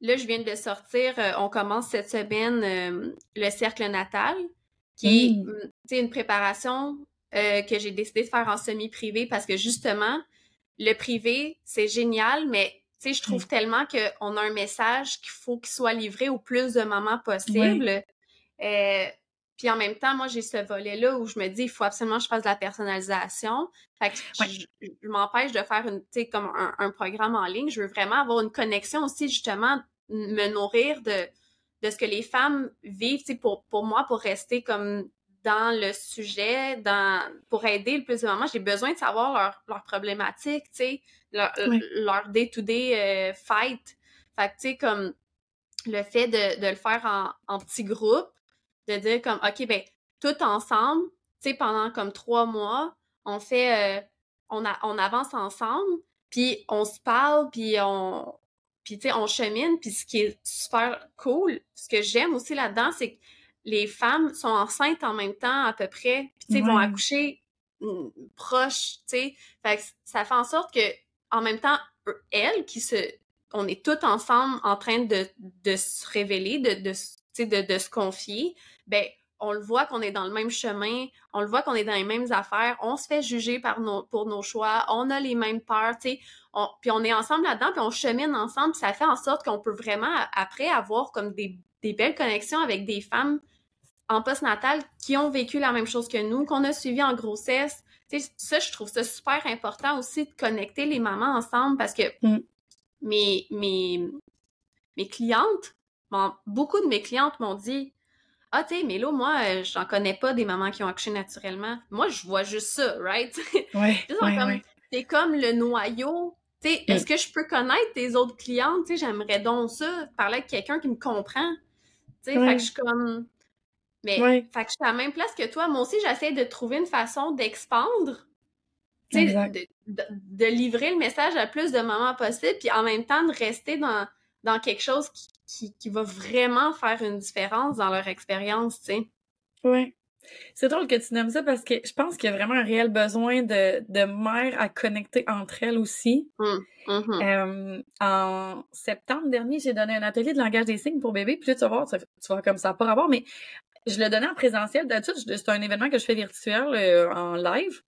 là, je viens de le sortir. euh, on commence cette semaine euh, le cercle natal, qui est Mm. sais, une préparation euh, que j'ai décidé de faire en semi-privé parce que justement, le privé, c'est génial, mais tu sais, je trouve tellement qu'on a un message qu'il faut qu'il soit livré au plus de moments possible. Euh, puis en même temps, moi, j'ai ce volet-là où je me dis, il faut absolument que je fasse de la personnalisation. Fait que je- Ouais. je, je m'empêche de faire une, tu sais, comme un, un programme en ligne. Je veux vraiment avoir une connexion aussi, justement, me nourrir de, de ce que les femmes vivent, tu sais, pour, pour moi, pour rester comme dans le sujet, dans, pour aider le plus de moments, j'ai besoin de savoir leurs leur problématiques, tu sais, leur, leur day-to-day euh, fight. Fait que, tu sais, comme le fait de, de le faire en, en petits groupes, de dire comme, OK, ben, tout ensemble, tu sais, pendant comme trois mois, on fait, euh, on, a, on avance ensemble, puis on se parle, puis on, puis tu sais, on chemine, puis ce qui est super cool, ce que j'aime aussi là-dedans, c'est que les femmes sont enceintes en même temps à peu près, puis tu sais, vont accoucher mm, proches, tu sais, fait que ça fait en sorte que en même temps, elles qui se, on est toutes ensemble en train de, de se révéler, de, de, de, de se confier, ben on le voit qu'on est dans le même chemin, on le voit qu'on est dans les mêmes affaires, on se fait juger par nos, pour nos choix, on a les mêmes peurs, tu sais, on- puis on est ensemble là-dedans, puis on chemine ensemble, puis ça fait en sorte qu'on peut vraiment, après, avoir comme des, des belles connexions avec des femmes en postnatal qui ont vécu la même chose que nous, qu'on a suivi en grossesse. Ça, je trouve ça super important aussi de connecter les mamans ensemble parce que Mm. mes, mes, mes clientes, beaucoup de mes clientes m'ont dit Ah, tu sais, mais là, moi, euh, j'en connais pas des mamans qui ont accouché naturellement. Moi, je vois juste ça, right? Ouais, ouais, comme- ouais. c'est comme le noyau. Sais, Mm. est-ce que je peux connaître tes autres clientes? J'aimerais donc ça, parler avec quelqu'un qui me comprend. Tu sais, Ouais. fait que je suis comme... Mais, Ouais. fait que je suis à la même place que toi. Moi aussi, j'essaie de trouver une façon d'expandre. Tu sais, de, de, livrer le message à plus de mamans possible, puis en même temps de rester dans, dans quelque chose qui, qui, qui va vraiment faire une différence dans leur expérience, tu sais. Ouais. C'est drôle que tu nommes ça parce que je pense qu'il y a vraiment un réel besoin de, de mères à connecter entre elles aussi. Hum, mhm. Euh, en septembre dernier, j'ai donné un atelier de langage des signes pour bébé. Puis là, tu vas voir, tu vas comme ça, pas rapport, mais je le donnais en présentiel. D'habitude, c'est un événement que je fais virtuel euh, en live.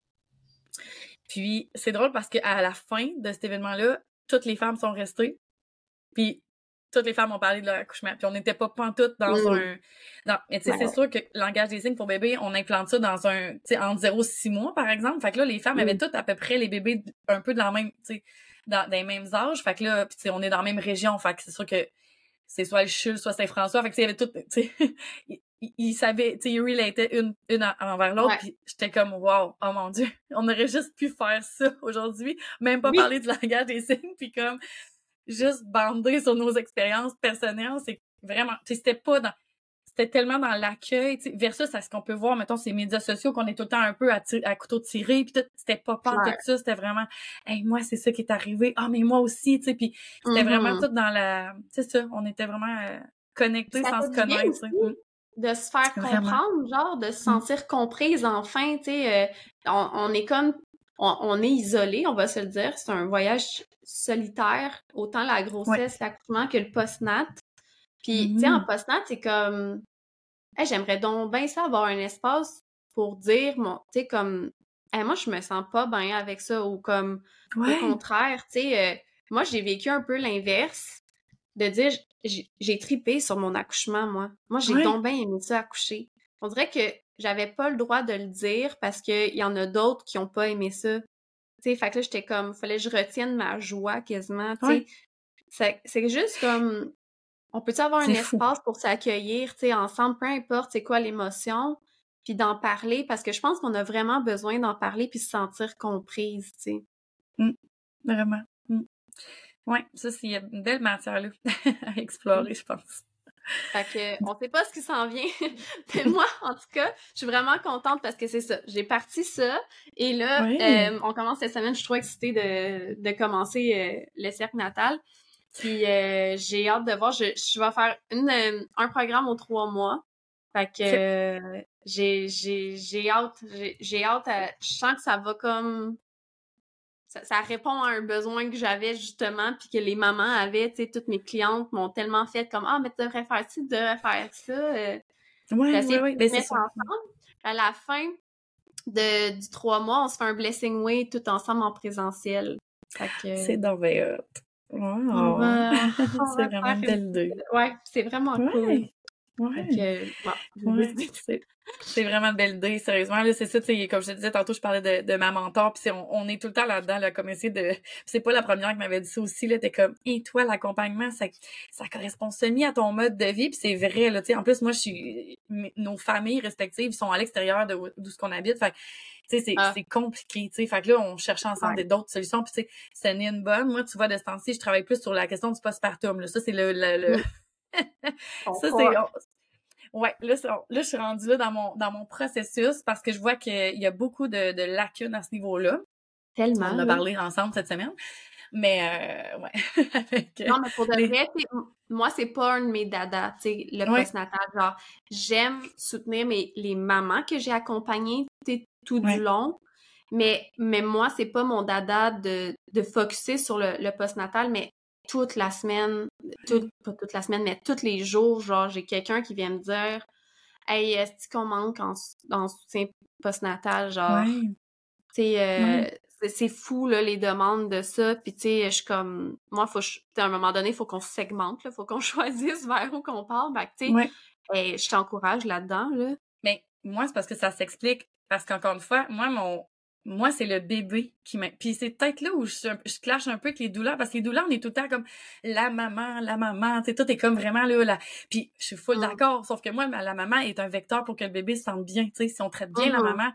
Puis c'est drôle parce qu'à la fin de cet événement-là, toutes les femmes sont restées. Puis toutes les femmes ont parlé de leur accouchement. Puis on n'était pas pantoute dans mm. un. Non, mais tu sais, c'est sûr que langage des signes pour bébé, on implante ça dans un. Tu sais, entre 0 et 6 mois, par exemple. Fait que là, les femmes avaient mm. toutes à peu près les bébés un peu de la même. Tu sais, dans, les mêmes âges. Fait que là, puis tu sais, on est dans la même région. Fait que c'est sûr que c'est soit le CHUL, soit Saint-François. Fait que il y avait tout. Tu sais, ils savaient, tu sais, ils relataient une, une envers l'autre, puis j'étais comme, wow, oh mon dieu, on aurait juste pu faire ça aujourd'hui, même pas parler du langage des signes, puis comme, juste bander sur nos expériences personnelles, c'est vraiment, c'était pas dans, c'était tellement dans l'accueil, versus à ce qu'on peut voir, mettons, ces médias sociaux qu'on est tout le temps un peu à, à couteau tiré, puis c'était pas pas tout ça, c'était vraiment, hey, moi, c'est ça qui est arrivé, ah, mais moi aussi, tu sais, puis c'était vraiment mm-hmm. tout dans la, c'est ça, on était vraiment euh, connectés sans se connaître, de se faire comprendre, genre, de se mm. sentir comprise enfin, tu sais, euh, on, on, est comme on, est isolé, on va se le dire. C'est un voyage solitaire, autant la grossesse, l'accouchement que le post-nat. Puis, tu sais, en mm-hmm. post-nat, c'est comme, j'aimerais donc bien ça avoir un espace pour dire, tu sais, comme, moi, je me sens pas bien avec ça, ou comme, au contraire, tu sais, euh, moi, j'ai vécu un peu l'inverse, de dire, j'ai tripé sur mon accouchement, moi. Moi, j'ai donc bien aimé ça accoucher. On dirait que j'avais pas le droit de le dire parce qu'il y en a d'autres qui ont pas aimé ça. Fait que là, j'étais comme, fallait que je retienne ma joie quasiment. C'est juste comme, on peut avoir un espace pour s'accueillir, tu ensemble, peu importe c'est quoi l'émotion, puis d'en parler, parce que je pense qu'on a vraiment besoin d'en parler puis se sentir comprise, tu sais. Mmh. Vraiment. Mmh. Ouais, ça, c'est une belle matière, là, à explorer, je pense. Fait que, on sait pas ce qui s'en vient. Mais moi, en tout cas, je suis vraiment contente parce que c'est ça. J'ai parti ça. Et là, euh, on commence cette semaine. Je suis trop excitée de, de commencer euh, le cercle natal. Puis euh, j'ai hâte de voir. Je, je vais faire une, un programme aux trois mois. Fait que j'ai, j'ai, j'ai hâte. J'ai, hâte Je sens que ça va comme ça, répond à un besoin que j'avais justement, puis que les mamans avaient, tu sais, toutes mes clientes m'ont tellement fait comme ah mais tu devrais faire ci, tu devrais faire ça. Euh, ouais, ouais, ben, c'est À la fin de, du trois mois, on se fait un blessing way tout ensemble en présentiel. C'est dans Wow. c'est vraiment belle Ouais, c'est vraiment cool. Ouais. c'est vraiment une belle idée, sérieusement. Là, c'est ça, comme je te disais tantôt, je parlais de, de ma mentor, puis on, on, est tout le temps là-dedans, là, comme essayer de. C'est pas la première qui m'avait dit ça aussi, là. T'es comme, et toi, l'accompagnement, ça, ça correspond semi à ton mode de vie, puis c'est vrai, là. Tu sais, en plus, moi, je suis. Nos familles respectives sont à l'extérieur de d'où ce qu'on habite. Fait tu sais, c'est ah. compliqué, tu sais. Fait que là, on cherche ensemble d'autres solutions. Puis, tu sais, c'est une bonne. Moi, tu vois, de ce temps-ci, je travaille plus sur la question du postpartum. Là. Ça, c'est le, le, le... ça, c'est. Ouais, là, là, je suis rendue là dans mon, dans mon processus parce que je vois qu'il y a beaucoup de, de lacunes à ce niveau-là. Tellement. On a parlé ensemble cette semaine. Mais, euh, ouais. non, mais pour de vrai, moi, c'est pas un de mes dadas, tu sais, le postnatal. Genre, j'aime soutenir mes, les mamans que j'ai accompagnées tout du long. Mais, mais moi, c'est pas mon dada de, de focuser sur le, le postnatal, mais toute la semaine, pas toute la semaine, mais tous les jours, genre, j'ai quelqu'un qui vient me dire Hey, est-ce qu'on manque en, en soutien postnatal? Genre, euh, c'est fou, là, les demandes de ça. Puis, tu sais, je suis comme, moi, faut, à un moment donné, il faut qu'on segmente, il faut qu'on choisisse vers où qu'on part. tu sais, je t'encourage là-dedans, là. Mais moi, c'est parce que ça s'explique. Parce qu'encore une fois, moi, mon, moi, c'est le bébé qui m'a. Puis c'est peut-être là où je, je clash un peu avec les douleurs, parce que les douleurs, on est tout le temps comme la maman, la maman, tu sais, tout est comme vraiment là, là. Puis je suis full mm. d'accord, sauf que moi, la maman est un vecteur pour que le bébé se sente bien, tu sais. Si on traite bien la mm-hmm. maman,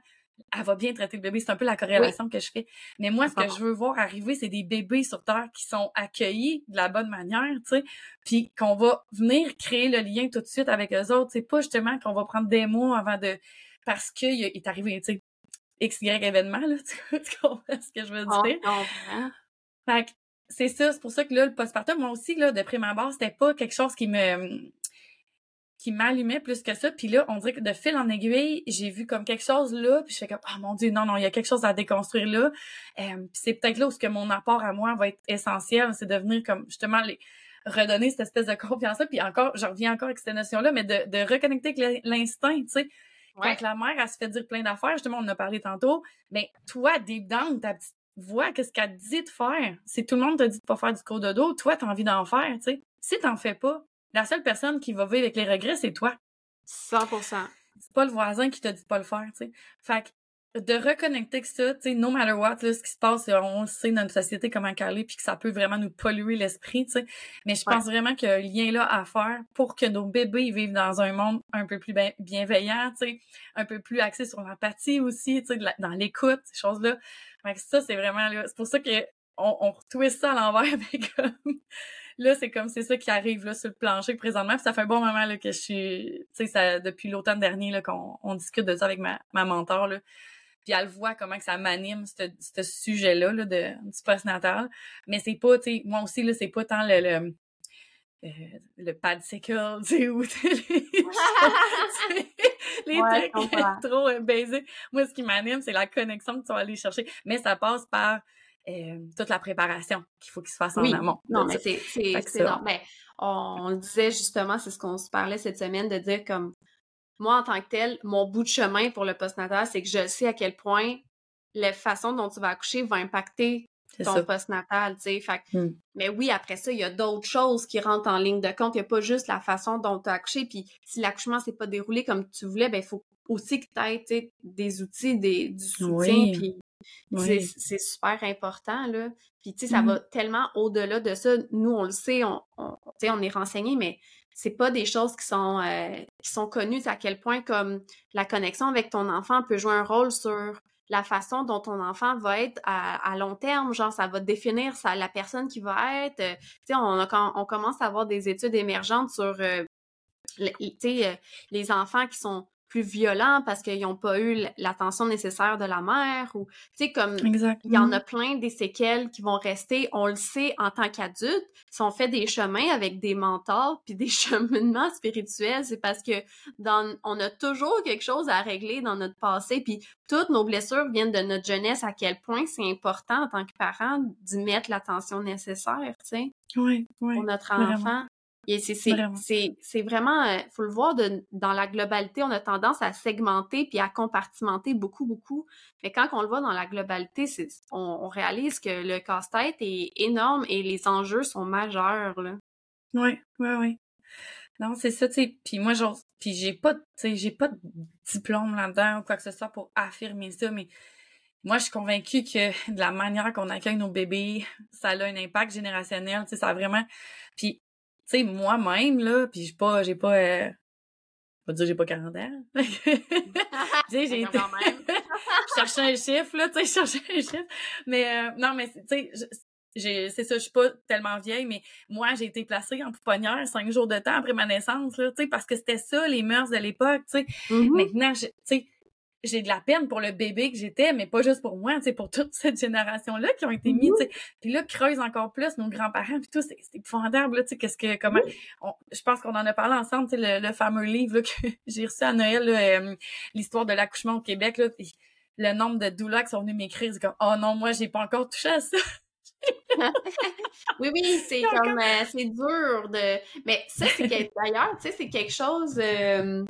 elle va bien traiter le bébé. C'est un peu la corrélation que je fais. Mais moi, ce que je veux voir arriver, c'est des bébés sur Terre qui sont accueillis de la bonne manière, tu sais, puis qu'on va venir créer le lien tout de suite avec eux autres. C'est pas justement qu'on va prendre des mots avant de... Parce qu'il est arrivé, tu sais, X, Y événement, là, tu, tu comprends ce que je veux dire? Fait que c'est ça, c'est pour ça que là, le postpartum, moi aussi, là, de prime abord, c'était pas quelque chose qui me qui m'allumait plus que ça. Puis là, on dirait que de fil en aiguille, j'ai vu comme quelque chose là, puis je fais comme « Oh mon Dieu, non, non, il y a quelque chose à déconstruire là. Euh, puis c'est peut-être là où ce que mon apport à moi va être essentiel, c'est de venir comme justement les redonner cette espèce de confiance-là. Puis encore, je reviens encore avec cette notion-là, mais de, de reconnecter avec l'instinct, tu sais. Ouais. Quand la mère, elle se fait dire plein d'affaires, justement, on en a parlé tantôt, mais toi, deep down, ta petite voix, qu'est-ce qu'elle te dit de faire? Si tout le monde te dit de pas faire du cours de dos, toi, t'as envie d'en faire, tu sais. Si t'en fais pas, la seule personne qui va vivre avec les regrets, c'est toi. 100%. C'est pas le voisin qui te dit de pas le faire, tu sais. Fait que de reconnecter que ça, tu sais, no matter what, là, ce qui se passe, on le sait dans notre société comment caler, puis que ça peut vraiment nous polluer l'esprit, tu sais. Mais je Ouais. pense vraiment qu'il y a un lien là à faire pour que nos bébés vivent dans un monde un peu plus bien- bienveillant, tu sais, un peu plus axé sur l'empathie aussi, tu sais, dans l'écoute, ces choses-là. Fait que ça, c'est vraiment là, c'est pour ça que on, on retwist ça à l'envers, mais comme là, c'est comme c'est ça qui arrive là sur le plancher présentement. Puis ça fait un bon moment là que je suis, tu sais, ça depuis l'automne dernier là qu'on on discute de ça avec ma, ma mentor là. Puis elle voit comment que ça m'anime ce sujet-là là, de du postnatal. Mais c'est pas, tu sais, moi aussi là, c'est pas tant le, le euh, le padsicle, tu sais, ou les, les Ouais, trucs trop euh, basiques. Moi, ce qui m'anime, c'est la connexion que tu vas aller chercher. Mais ça passe par euh, toute la préparation qu'il faut qu'il se fasse en Oui. amont. Non, mais c'est normal. Ben, on, on le disait justement, c'est ce qu'on se parlait cette semaine, de dire comme moi en tant que tel, mon bout de chemin pour le postnatal, c'est que je sais à quel point la façon dont tu vas accoucher va impacter ton postnatal, tu sais. Hmm. Mais oui, après ça, il y a d'autres choses qui rentrent en ligne de compte. Il n'y a pas juste la façon dont tu as accouché. Puis si l'accouchement s'est pas déroulé comme tu voulais, ben il faut aussi que tu aies des outils, des, du soutien. Oui. Puis Oui. c'est super important, là. Puis, tu sais, ça Mhm. va tellement au-delà de ça. Nous, on le sait, on, on, est renseignés, mais c'est pas des choses qui sont, euh, qui sont connues. À quel point, comme, la connexion avec ton enfant peut jouer un rôle sur la façon dont ton enfant va être à, à long terme. Genre, ça va définir ça, la personne qui va être. Euh, tu sais, on, quand on commence à avoir des études émergentes sur, euh, le- tu sais, euh, les enfants qui sont plus violents parce qu'ils n'ont pas eu l'attention nécessaire de la mère ou, tu sais, comme il y en a plein des séquelles qui vont rester. On le sait en tant qu'adulte. Si on fait des chemins avec des mentors puis des cheminements spirituels, c'est parce que dans, on a toujours quelque chose à régler dans notre passé. Puis toutes nos blessures viennent de notre jeunesse. À quel point c'est important en tant que parent d'y mettre l'attention nécessaire, tu sais, Oui, oui. pour notre vraiment. Et c'est c'est Vraiment. c'est c'est vraiment euh, faut le voir de, dans la globalité, on a tendance à segmenter puis à compartimenter beaucoup beaucoup. Mais quand on le voit dans la globalité, c'est on, on réalise que le casse-tête est énorme et les enjeux sont majeurs là. Oui, oui, oui. Non, c'est ça, tu sais. Puis moi, j'ose. Puis j'ai pas, de- tu sais, j'ai pas de diplôme là-dedans ou quoi que ce soit pour affirmer ça, mais moi, je suis convaincue que de la manière qu'on accueille nos bébés, ça a un impact générationnel, tu sais, ça a vraiment. Puis, tu sais, moi-même, là, puis j'ai pas, j'ai pas, euh... je vais dire, j'ai pas 40 ans. Tu sais, j'ai été... Quand même. je cherchais un chiffre, là, tu sais, je cherchais un chiffre. Mais euh, non, mais tu sais, je- j'ai, c'est ça, je suis pas tellement vieille, mais moi, j'ai été placée en pouponnière cinq jours de temps après ma naissance, là, tu sais, parce que c'était ça, les mœurs de l'époque, tu sais. Mhm. Maintenant, je- tu sais, j'ai de la peine pour le bébé que j'étais, mais pas juste pour moi, sais, pour toute cette génération-là qui ont été mis, tu sais. Puis là, creuse encore plus nos grands-parents, puis tout, c'est c'est épouvantable, là, tu sais, qu'est-ce que, comment, on- je pense qu'on en a parlé ensemble, tu sais, le, le fameux livre, là, que j'ai reçu à Noël, euh, l'histoire de l'accouchement au Québec, là, puis le nombre de doulas qui sont venus m'écrire, c'est comme, oh non, moi, j'ai pas encore touché à ça. Oui, oui, c'est comme euh, c'est dur de. Mais ça, c'est d'ailleurs, tu sais, c'est quelque chose. euh,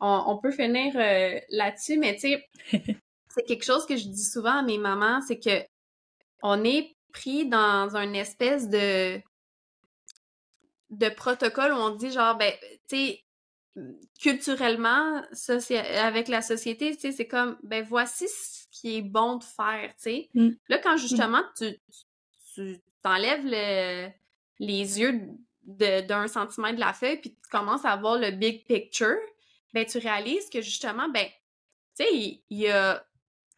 on, on peut finir euh, là-dessus, mais tu sais, c'est quelque chose que je dis souvent à mes mamans, c'est que on est pris dans une espèce de de protocole où on dit genre ben tu sais culturellement avec la société tu sais c'est comme ben voici ce qui est bon de faire tu sais Mm. là quand justement tu tu t'enlèves le les yeux de- d'un centimètre de la feuille puis tu commences à voir le big picture ben tu réalises que justement ben tu sais il, il y a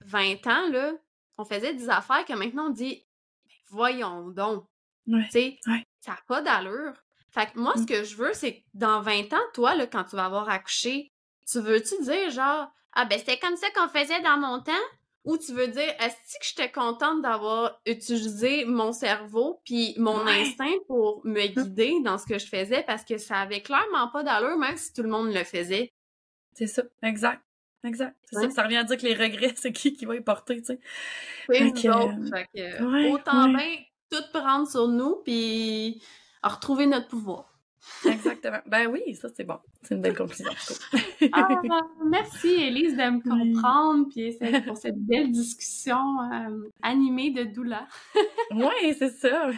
20 ans là on faisait des affaires que maintenant on dit Ben, voyons donc Ouais. tu sais Ouais. ça n'a pas d'allure fait que moi ce Mm. que je veux c'est que dans 20 ans toi là quand tu vas avoir accouché tu veux-tu dire genre ah ben c'était comme ça qu'on faisait dans mon temps Ou tu veux dire, est-ce que j'étais contente d'avoir utilisé mon cerveau puis mon Ouais. instinct pour me guider dans ce que je faisais parce que ça avait clairement pas d'allure, même si tout le monde le faisait. C'est ça, exact. Exact. C'est Ouais. ça. Ça revient à dire que les regrets, c'est qui qui va y porter, tu sais. Oui, Fait que, autres. Fait que, ouais, autant ouais. bien tout prendre sur nous puis retrouver notre pouvoir. Exactement. Ben oui, ça c'est bon. C'est une belle conclusion. Ah, merci Élise de me Oui. comprendre puis pour cette belle discussion euh, animée de doula. Oui, c'est ça.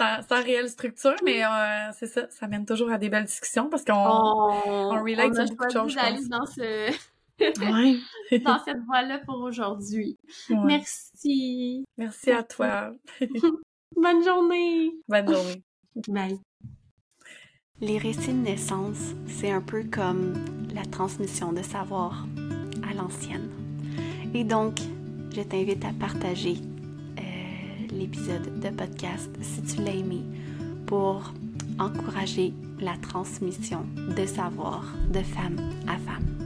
Sans, sans réelle structure, mais euh, c'est ça. Ça mène toujours à des belles discussions parce qu'on. on, on relate on sur a beaucoup de choses, je d'aller dans ce Ouais. dans cette voie-là pour aujourd'hui. Ouais. Merci. Merci à toi. Bonne journée. Bonne journée. Bye. Les récits de naissance, c'est un peu comme la transmission de savoir à l'ancienne. Et donc, je t'invite à partager l'épisode de podcast si tu l'as aimé pour encourager la transmission de savoir de femme à femme.